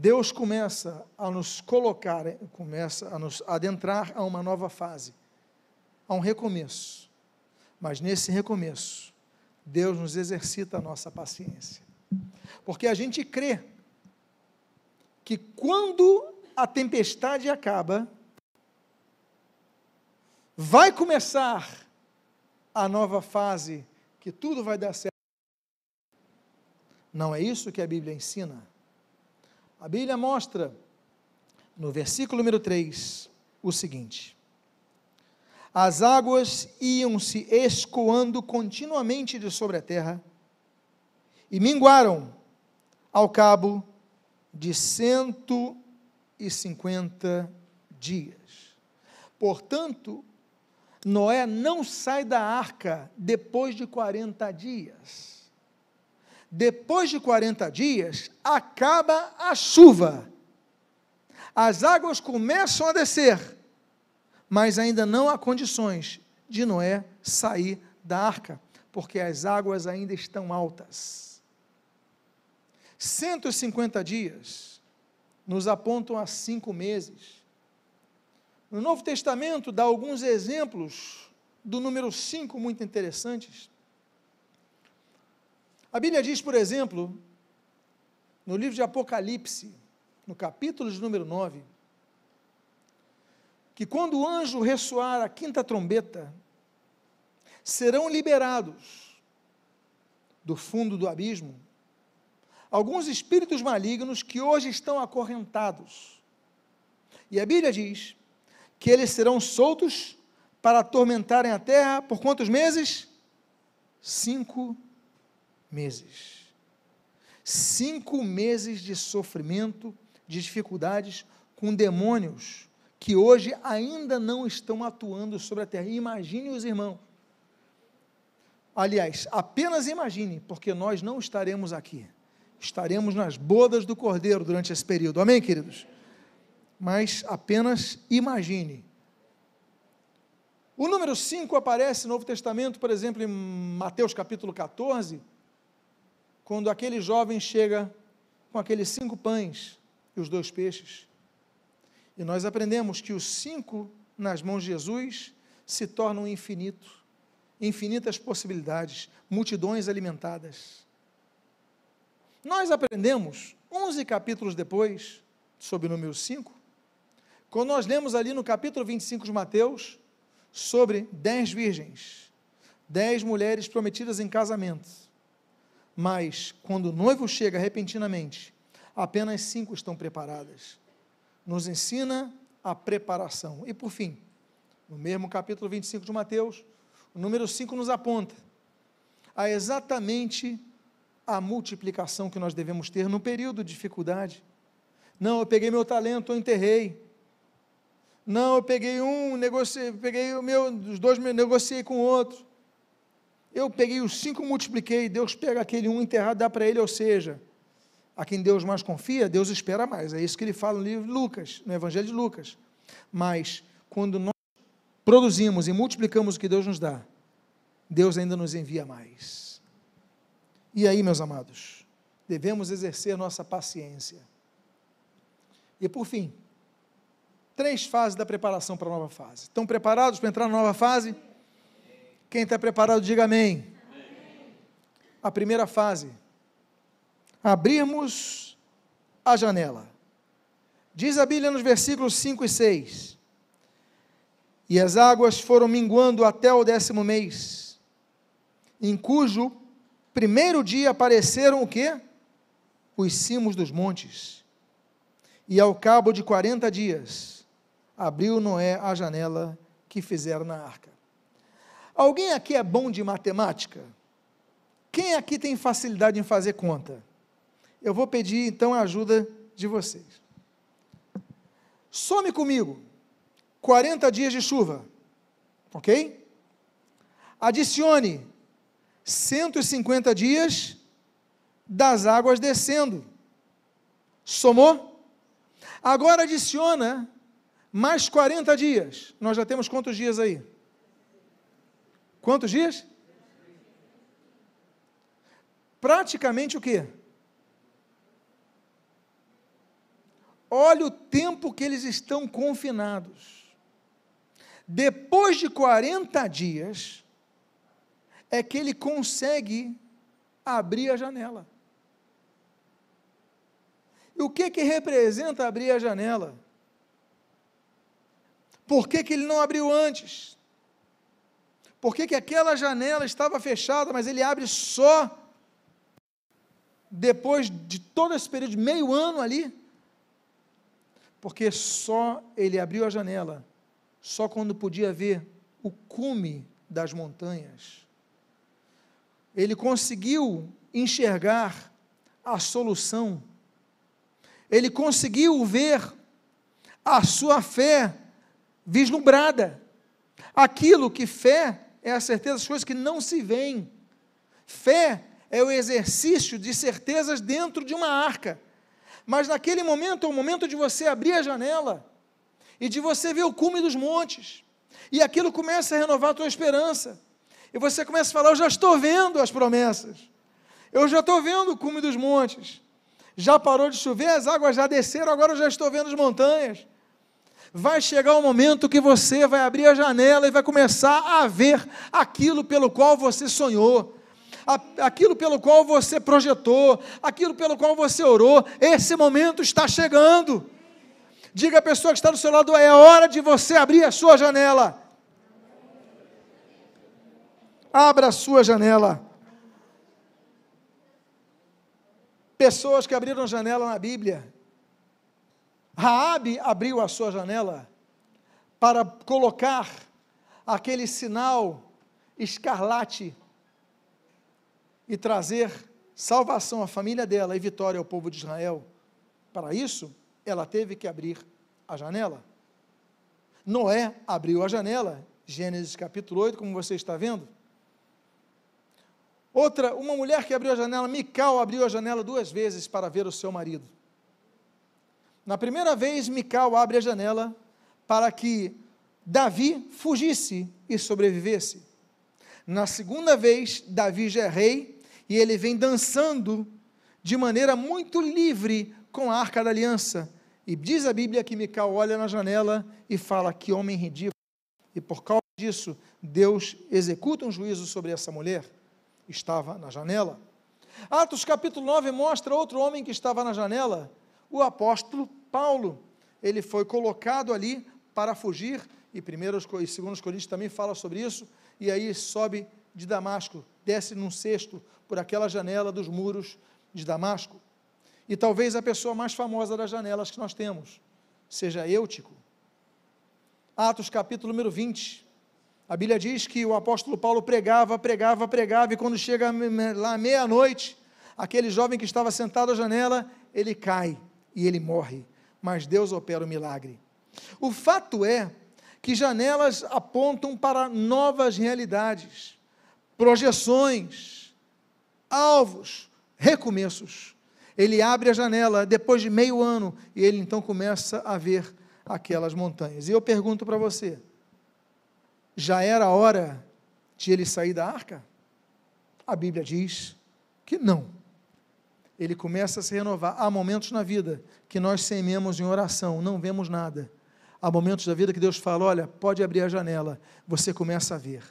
Deus começa a nos colocar, começa a nos adentrar a uma nova fase, a um recomeço. Mas nesse recomeço, Deus nos exercita a nossa paciência. Porque a gente crê que quando a tempestade acaba, vai começar a nova fase, que tudo vai dar certo. Não é isso que a Bíblia ensina. A Bíblia mostra, no versículo número 3, o seguinte: As águas iam se escoando continuamente de sobre a terra e minguaram ao cabo de 150 dias. Portanto, Noé não sai da arca depois de 40 dias. Depois de 40 dias, acaba a chuva. As águas começam a descer, mas ainda não há condições de Noé sair da arca, porque as águas ainda estão altas. 150 dias nos apontam a cinco meses. No Novo Testamento dá alguns exemplos do número 5 muito interessantes. A Bíblia diz, por exemplo, no livro de Apocalipse, no capítulo de número 9, que quando o anjo ressoar a quinta trombeta, serão liberados do fundo do abismo alguns espíritos malignos que hoje estão acorrentados. E a Bíblia diz que eles serão soltos para atormentarem a terra por quantos meses? Cinco meses. Cinco meses de sofrimento, de dificuldades com demônios que hoje ainda não estão atuando sobre a terra. imagine os irmãos. Aliás, apenas imagine, porque nós não estaremos aqui. Estaremos nas bodas do Cordeiro durante esse período. Amém, queridos? Mas apenas imagine. O número 5 aparece no Novo Testamento, por exemplo, em Mateus capítulo 14, quando aquele jovem chega com aqueles cinco pães e os dois peixes. E nós aprendemos que os cinco nas mãos de Jesus se tornam infinito, infinitas possibilidades, multidões alimentadas. Nós aprendemos, 11 capítulos depois, sobre o número 5, quando nós lemos ali no capítulo 25 de Mateus, sobre dez virgens, dez mulheres prometidas em casamento mas quando o noivo chega repentinamente, apenas cinco estão preparadas. Nos ensina a preparação. E por fim, no mesmo capítulo 25 de Mateus, o número 5 nos aponta a exatamente a multiplicação que nós devemos ter no período de dificuldade. Não, eu peguei meu talento, eu enterrei. Não, eu peguei um, negociei, peguei o meu, os dois, negociei com o outro. Eu peguei os cinco, multipliquei, Deus pega aquele um enterrado dá para ele, ou seja, a quem Deus mais confia, Deus espera mais. É isso que ele fala no livro de Lucas, no Evangelho de Lucas. Mas, quando nós produzimos e multiplicamos o que Deus nos dá, Deus ainda nos envia mais. E aí, meus amados, devemos exercer nossa paciência. E por fim, três fases da preparação para a nova fase. Estão preparados para entrar na nova fase? Quem está preparado, diga amém. amém. A primeira fase, abrirmos a janela. Diz a Bíblia nos versículos 5 e 6. E as águas foram minguando até o décimo mês, em cujo primeiro dia apareceram o quê? Os cimos dos montes. E ao cabo de quarenta dias, abriu Noé a janela que fizeram na arca. Alguém aqui é bom de matemática? Quem aqui tem facilidade em fazer conta? Eu vou pedir então a ajuda de vocês. Some comigo 40 dias de chuva, ok? Adicione 150 dias das águas descendo. Somou? Agora adiciona mais 40 dias. Nós já temos quantos dias aí? Quantos dias? Praticamente o quê? Olha o tempo que eles estão confinados. Depois de 40 dias, é que ele consegue abrir a janela. E o que que representa abrir a janela? Por que, que ele não abriu antes? Por que, que aquela janela estava fechada, mas ele abre só depois de todo esse período de meio ano ali? Porque só ele abriu a janela, só quando podia ver o cume das montanhas. Ele conseguiu enxergar a solução. Ele conseguiu ver a sua fé vislumbrada. Aquilo que fé é a certeza das coisas que não se veem. Fé é o exercício de certezas dentro de uma arca. Mas naquele momento é o momento de você abrir a janela e de você ver o cume dos montes. E aquilo começa a renovar a tua esperança. E você começa a falar: Eu já estou vendo as promessas. Eu já estou vendo o cume dos montes. Já parou de chover, as águas já desceram, agora eu já estou vendo as montanhas. Vai chegar o um momento que você vai abrir a janela e vai começar a ver aquilo pelo qual você sonhou aquilo pelo qual você projetou, aquilo pelo qual você orou, esse momento está chegando. Diga à pessoa que está do seu lado: é hora de você abrir a sua janela. Abra a sua janela. Pessoas que abriram janela na Bíblia. Raabe abriu a sua janela para colocar aquele sinal escarlate e trazer salvação à família dela e vitória ao povo de Israel. Para isso, ela teve que abrir a janela. Noé abriu a janela, Gênesis capítulo 8, como você está vendo. Outra, uma mulher que abriu a janela, Mical abriu a janela duas vezes para ver o seu marido. Na primeira vez, Mical abre a janela para que Davi fugisse e sobrevivesse. Na segunda vez, Davi já é rei e ele vem dançando de maneira muito livre com a arca da aliança. E diz a Bíblia que Mical olha na janela e fala: Que homem ridículo. E por causa disso, Deus executa um juízo sobre essa mulher. Estava na janela. Atos capítulo 9 mostra outro homem que estava na janela, o apóstolo Paulo. Ele foi colocado ali para fugir, e primeiro e segundo Coríntios também fala sobre isso, e aí sobe de Damasco, desce num cesto por aquela janela dos muros de Damasco. E talvez a pessoa mais famosa das janelas que nós temos seja Eutico. Atos capítulo número 20. A Bíblia diz que o apóstolo Paulo pregava, pregava, pregava, e quando chega lá meia-noite, aquele jovem que estava sentado à janela, ele cai e ele morre. Mas Deus opera o milagre. O fato é que janelas apontam para novas realidades, projeções, alvos, recomeços. Ele abre a janela depois de meio ano e ele então começa a ver aquelas montanhas. E eu pergunto para você: já era a hora de ele sair da arca? A Bíblia diz que não. Ele começa a se renovar. Há momentos na vida que nós sememos em oração, não vemos nada. Há momentos da vida que Deus fala: olha, pode abrir a janela, você começa a ver.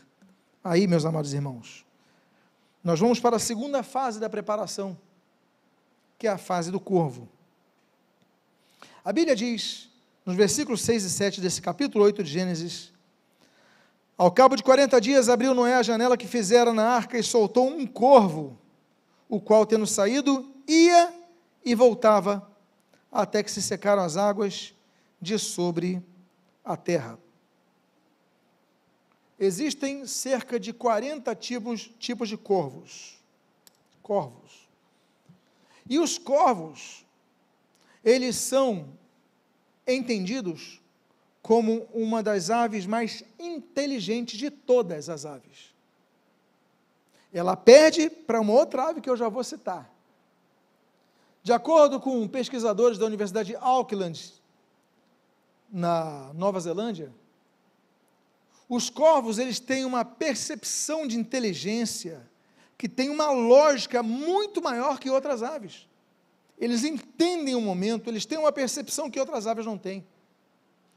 Aí, meus amados irmãos, nós vamos para a segunda fase da preparação, que é a fase do corvo. A Bíblia diz, nos versículos 6 e 7 desse capítulo 8 de Gênesis, ao cabo de 40 dias abriu Noé a janela que fizera na arca e soltou um corvo, o qual, tendo saído, ia e voltava, até que se secaram as águas de sobre a terra. Existem cerca de 40 tipos, tipos de corvos. Corvos. E os corvos, eles são entendidos como uma das aves mais inteligentes de todas as aves. Ela perde para uma outra ave que eu já vou citar. De acordo com pesquisadores da Universidade de Auckland, na Nova Zelândia, os corvos eles têm uma percepção de inteligência que tem uma lógica muito maior que outras aves. Eles entendem o momento, eles têm uma percepção que outras aves não têm.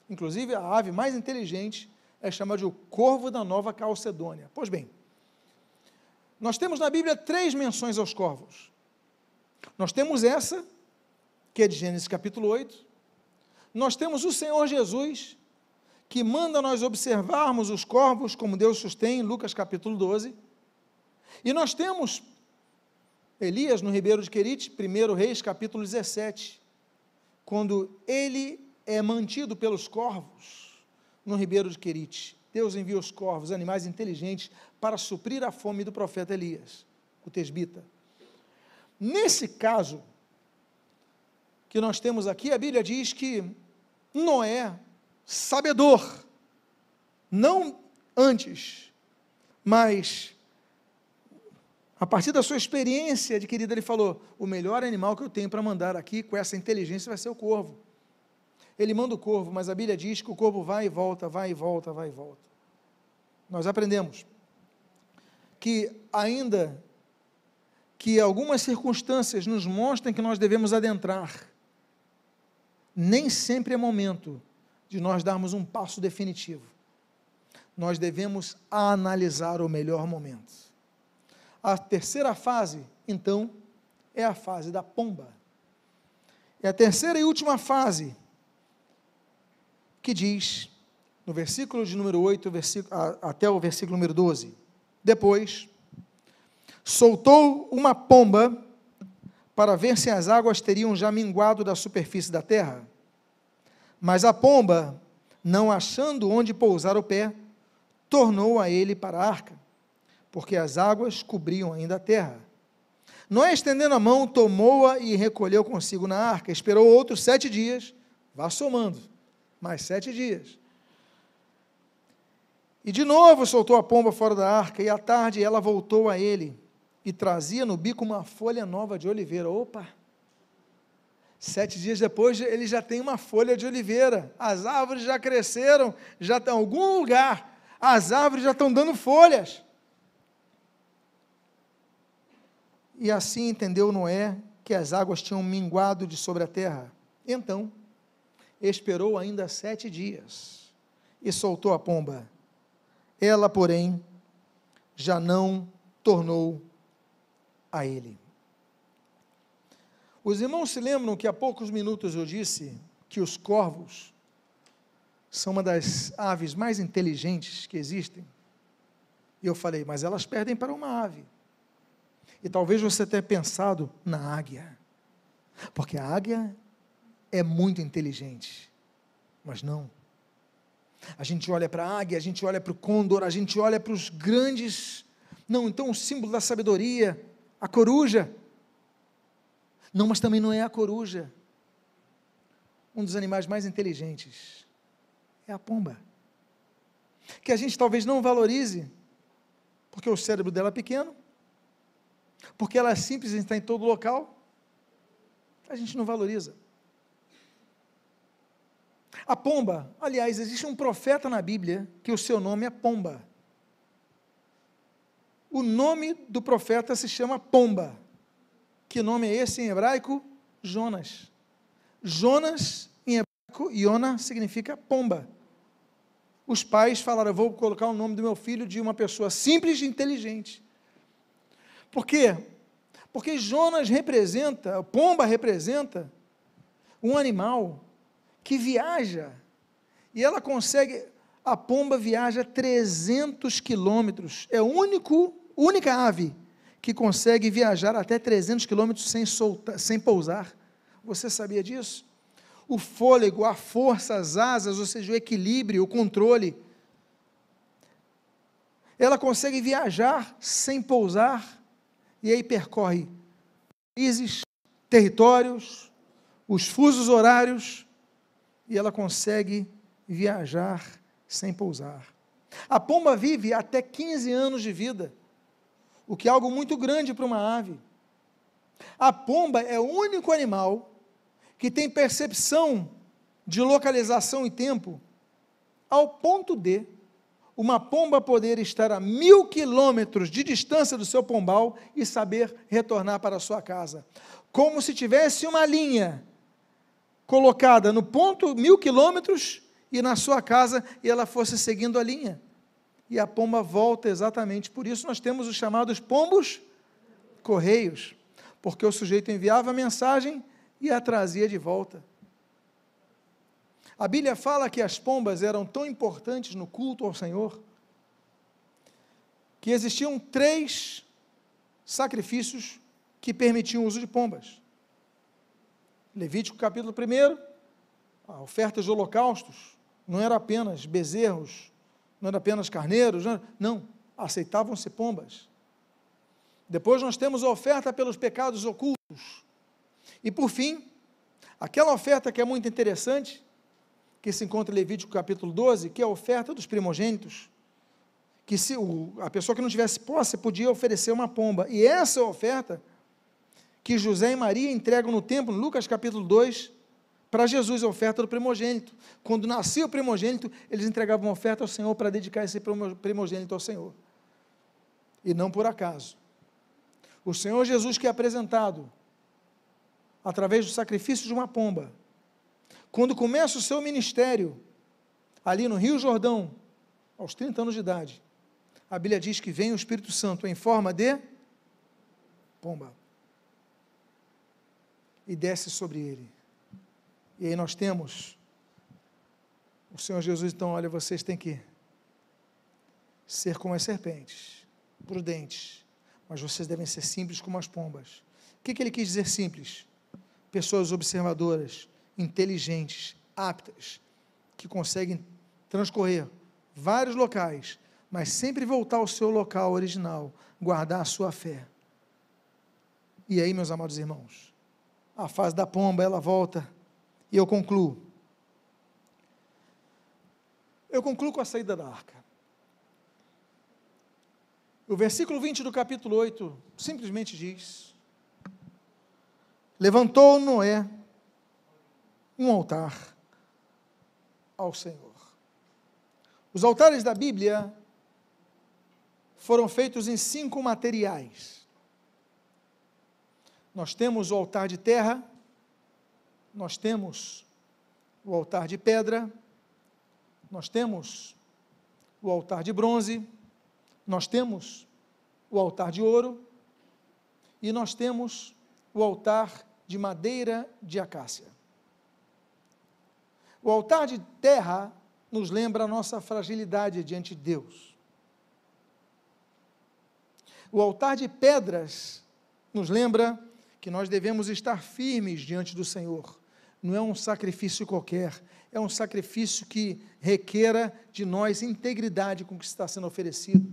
Inclusive, a ave mais inteligente é chamada de o corvo da Nova Calcedônia. Pois bem, nós temos na Bíblia três menções aos corvos. Nós temos essa, que é de Gênesis capítulo 8. Nós temos o Senhor Jesus, que manda nós observarmos os corvos como Deus sustém, em Lucas capítulo 12. E nós temos Elias no Ribeiro de Querite, 1 Reis capítulo 17, quando ele é mantido pelos corvos no Ribeiro de Querite. Deus envia os corvos, animais inteligentes, para suprir a fome do profeta Elias, o tesbita. Nesse caso que nós temos aqui, a Bíblia diz que Noé, sabedor, não antes, mas a partir da sua experiência adquirida, ele falou: o melhor animal que eu tenho para mandar aqui com essa inteligência vai ser o corvo. Ele manda o corvo, mas a Bíblia diz que o corvo vai e volta, vai e volta, vai e volta. Nós aprendemos que, ainda que algumas circunstâncias nos mostrem que nós devemos adentrar, nem sempre é momento de nós darmos um passo definitivo. Nós devemos analisar o melhor momento. A terceira fase, então, é a fase da pomba. É a terceira e última fase que diz, no versículo de número 8 versículo, até o versículo número 12: Depois, soltou uma pomba para ver se as águas teriam já minguado da superfície da terra. Mas a pomba, não achando onde pousar o pé, tornou a ele para a arca, porque as águas cobriam ainda a terra. Noé, estendendo a mão, tomou-a e recolheu consigo na arca. Esperou outros sete dias, vá somando mais sete dias. E de novo soltou a pomba fora da arca, e à tarde ela voltou a ele e trazia no bico uma folha nova de oliveira. Opa! Sete dias depois ele já tem uma folha de oliveira. As árvores já cresceram, já estão em algum lugar. As árvores já estão dando folhas. E assim entendeu Noé que as águas tinham minguado de sobre a terra. Então, esperou ainda sete dias e soltou a pomba. Ela, porém, já não tornou a ele. Os irmãos se lembram que há poucos minutos eu disse que os corvos são uma das aves mais inteligentes que existem? E eu falei, mas elas perdem para uma ave. E talvez você tenha pensado na águia, porque a águia é muito inteligente, mas não. A gente olha para a águia, a gente olha para o côndor, a gente olha para os grandes. Não, então o símbolo da sabedoria, a coruja. Não, mas também não é a coruja. Um dos animais mais inteligentes é a pomba. Que a gente talvez não valorize, porque o cérebro dela é pequeno, porque ela é simples e está em todo local. A gente não valoriza. A pomba, aliás, existe um profeta na Bíblia que o seu nome é Pomba. O nome do profeta se chama Pomba. Que nome é esse em hebraico? Jonas. Jonas, em hebraico, Iona significa pomba. Os pais falaram: vou colocar o nome do meu filho de uma pessoa simples e inteligente. Por quê? Porque Jonas representa, pomba representa um animal que viaja, e ela consegue, a pomba viaja 300 quilômetros, é a único, única ave que consegue viajar até 300 quilômetros sem, sem pousar. Você sabia disso? O fôlego, a força, as asas, ou seja, o equilíbrio, o controle. Ela consegue viajar sem pousar e aí percorre países, territórios, os fusos horários e ela consegue viajar sem pousar. A pomba vive até 15 anos de vida. O que é algo muito grande para uma ave. A pomba é o único animal que tem percepção de localização e tempo, ao ponto de uma pomba poder estar a mil quilômetros de distância do seu pombal e saber retornar para a sua casa. Como se tivesse uma linha colocada no ponto mil quilômetros e na sua casa e ela fosse seguindo a linha. E a pomba volta exatamente. Por isso nós temos os chamados pombos correios, porque o sujeito enviava a mensagem e a trazia de volta. A Bíblia fala que as pombas eram tão importantes no culto ao Senhor que existiam três sacrifícios que permitiam o uso de pombas. Levítico capítulo 1, a oferta de holocaustos, não era apenas bezerros, não era apenas carneiros, não, não aceitavam-se pombas. Depois nós temos a oferta pelos pecados ocultos. E por fim, aquela oferta que é muito interessante, que se encontra em Levítico capítulo 12, que é a oferta dos primogênitos, que se o, a pessoa que não tivesse posse podia oferecer uma pomba. E essa é a oferta que José e Maria entregam no templo, em Lucas capítulo 2, para Jesus, a oferta do primogênito. Quando nascia o primogênito, eles entregavam uma oferta ao Senhor para dedicar esse primogênito ao Senhor. E não por acaso. O Senhor Jesus que é apresentado através do sacrifício de uma pomba, quando começa o seu ministério, ali no Rio Jordão, aos 30 anos de idade, a Bíblia diz que vem o Espírito Santo em forma de pomba e desce sobre ele. E aí nós temos o Senhor Jesus, então, olha, vocês têm que ser como as serpentes, prudentes, mas vocês devem ser simples como as pombas. O que, que ele quis dizer simples? Pessoas observadoras, inteligentes, aptas, que conseguem transcorrer vários locais, mas sempre voltar ao seu local original, guardar a sua fé. E aí, meus amados irmãos, a fase da pomba, ela volta, e eu concluo. Eu concluo com a saída da arca. O versículo 20 do capítulo 8 simplesmente diz: Levantou Noé um altar ao Senhor. Os altares da Bíblia foram feitos em cinco materiais. Nós temos o altar de terra, nós temos o altar de pedra, nós temos o altar de bronze, nós temos o altar de ouro e nós temos o altar de madeira de acácia. O altar de terra nos lembra a nossa fragilidade diante de Deus. O altar de pedras nos lembra que nós devemos estar firmes diante do Senhor. Não é um sacrifício qualquer, é um sacrifício que requer de nós integridade com o que está sendo oferecido.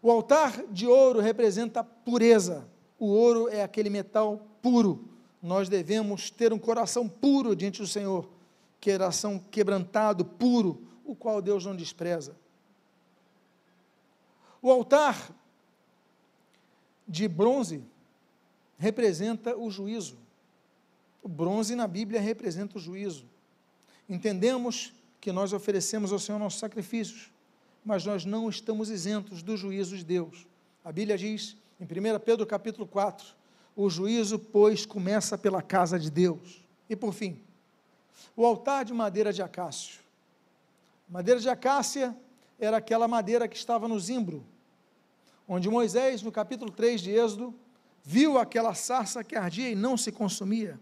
O altar de ouro representa pureza. O ouro é aquele metal puro nós devemos ter um coração puro diante do Senhor, coração quebrantado, puro, o qual Deus não despreza. O altar de bronze representa o juízo. O bronze na Bíblia representa o juízo. Entendemos que nós oferecemos ao Senhor nossos sacrifícios, mas nós não estamos isentos do juízo de Deus. A Bíblia diz, em 1 Pedro capítulo 4, o juízo, pois, começa pela casa de Deus. E por fim, o altar de madeira de acácio. Madeira de acácia era aquela madeira que estava no zimbro, onde Moisés, no capítulo 3 de Êxodo, viu aquela sarça que ardia e não se consumia.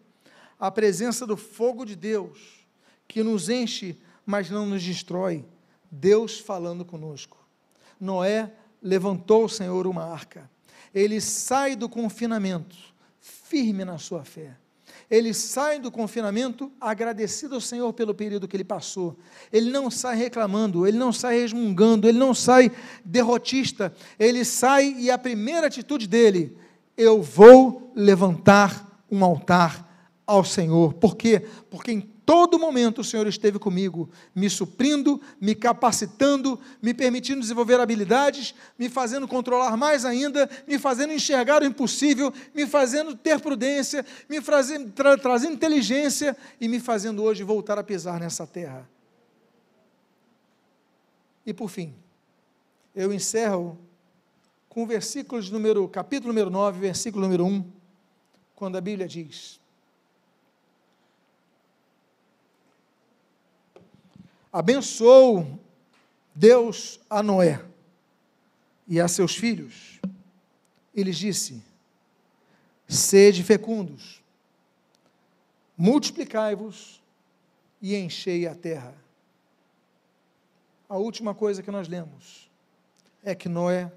A presença do fogo de Deus, que nos enche, mas não nos destrói. Deus falando conosco. Noé levantou o Senhor uma arca ele sai do confinamento firme na sua fé. Ele sai do confinamento agradecido ao Senhor pelo período que ele passou. Ele não sai reclamando, ele não sai resmungando, ele não sai derrotista. Ele sai e a primeira atitude dele, eu vou levantar um altar ao Senhor. Por quê? Porque em todo momento o Senhor esteve comigo, me suprindo, me capacitando, me permitindo desenvolver habilidades, me fazendo controlar mais ainda, me fazendo enxergar o impossível, me fazendo ter prudência, me fazendo, tra trazendo inteligência e me fazendo hoje voltar a pisar nessa terra. E por fim, eu encerro com o versículo de número, capítulo número 9, versículo número 1, quando a Bíblia diz: Abençoou Deus a Noé e a seus filhos. Ele disse: Sede fecundos, multiplicai-vos e enchei a terra. A última coisa que nós lemos é que Noé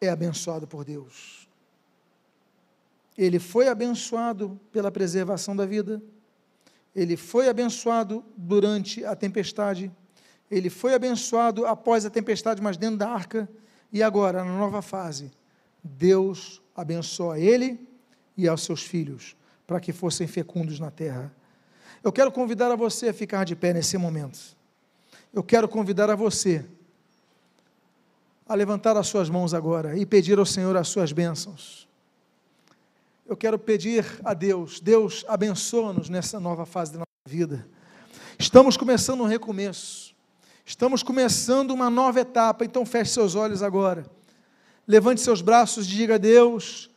é abençoado por Deus. Ele foi abençoado pela preservação da vida, ele foi abençoado durante a tempestade, ele foi abençoado após a tempestade, mas dentro da arca, e agora, na nova fase, Deus abençoa ele e aos seus filhos, para que fossem fecundos na terra. Eu quero convidar a você a ficar de pé nesse momento. Eu quero convidar a você a levantar as suas mãos agora e pedir ao Senhor as suas bênçãos. Eu quero pedir a Deus, Deus abençoa-nos nessa nova fase da nossa vida. Estamos começando um recomeço, estamos começando uma nova etapa, então feche seus olhos agora, levante seus braços e diga a Deus: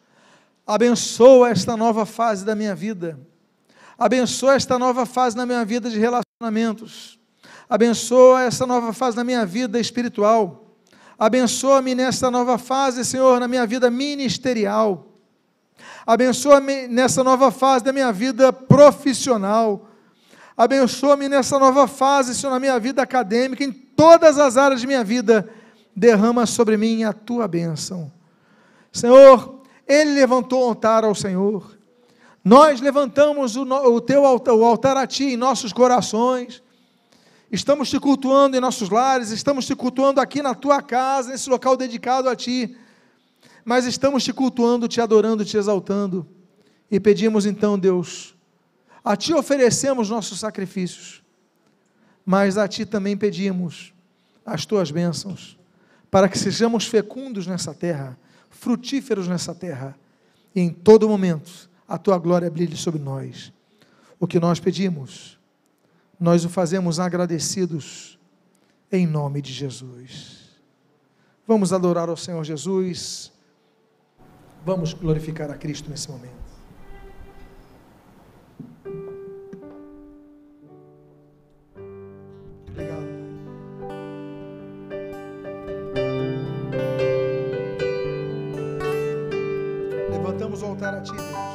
abençoa esta nova fase da minha vida, abençoa esta nova fase na minha vida de relacionamentos, abençoa esta nova fase na minha vida espiritual. Abençoa-me nessa nova fase, Senhor, na minha vida ministerial. Abençoa-me nessa nova fase da minha vida profissional. Abençoa-me nessa nova fase, Senhor, na minha vida acadêmica, em todas as áreas de minha vida. Derrama sobre mim a tua bênção. Senhor, ele levantou o altar ao Senhor. Nós levantamos o, o teu altar, o altar a ti em nossos corações. Estamos te cultuando em nossos lares, estamos te cultuando aqui na tua casa, nesse local dedicado a ti. Mas estamos te cultuando, te adorando, te exaltando. E pedimos então, Deus, a ti oferecemos nossos sacrifícios, mas a ti também pedimos as tuas bênçãos, para que sejamos fecundos nessa terra, frutíferos nessa terra, e em todo momento a tua glória brilhe sobre nós. O que nós pedimos nós o fazemos agradecidos em nome de Jesus. Vamos adorar ao Senhor Jesus. Vamos glorificar a Cristo nesse momento. Obrigado. Levantamos o altar a Ti, Deus.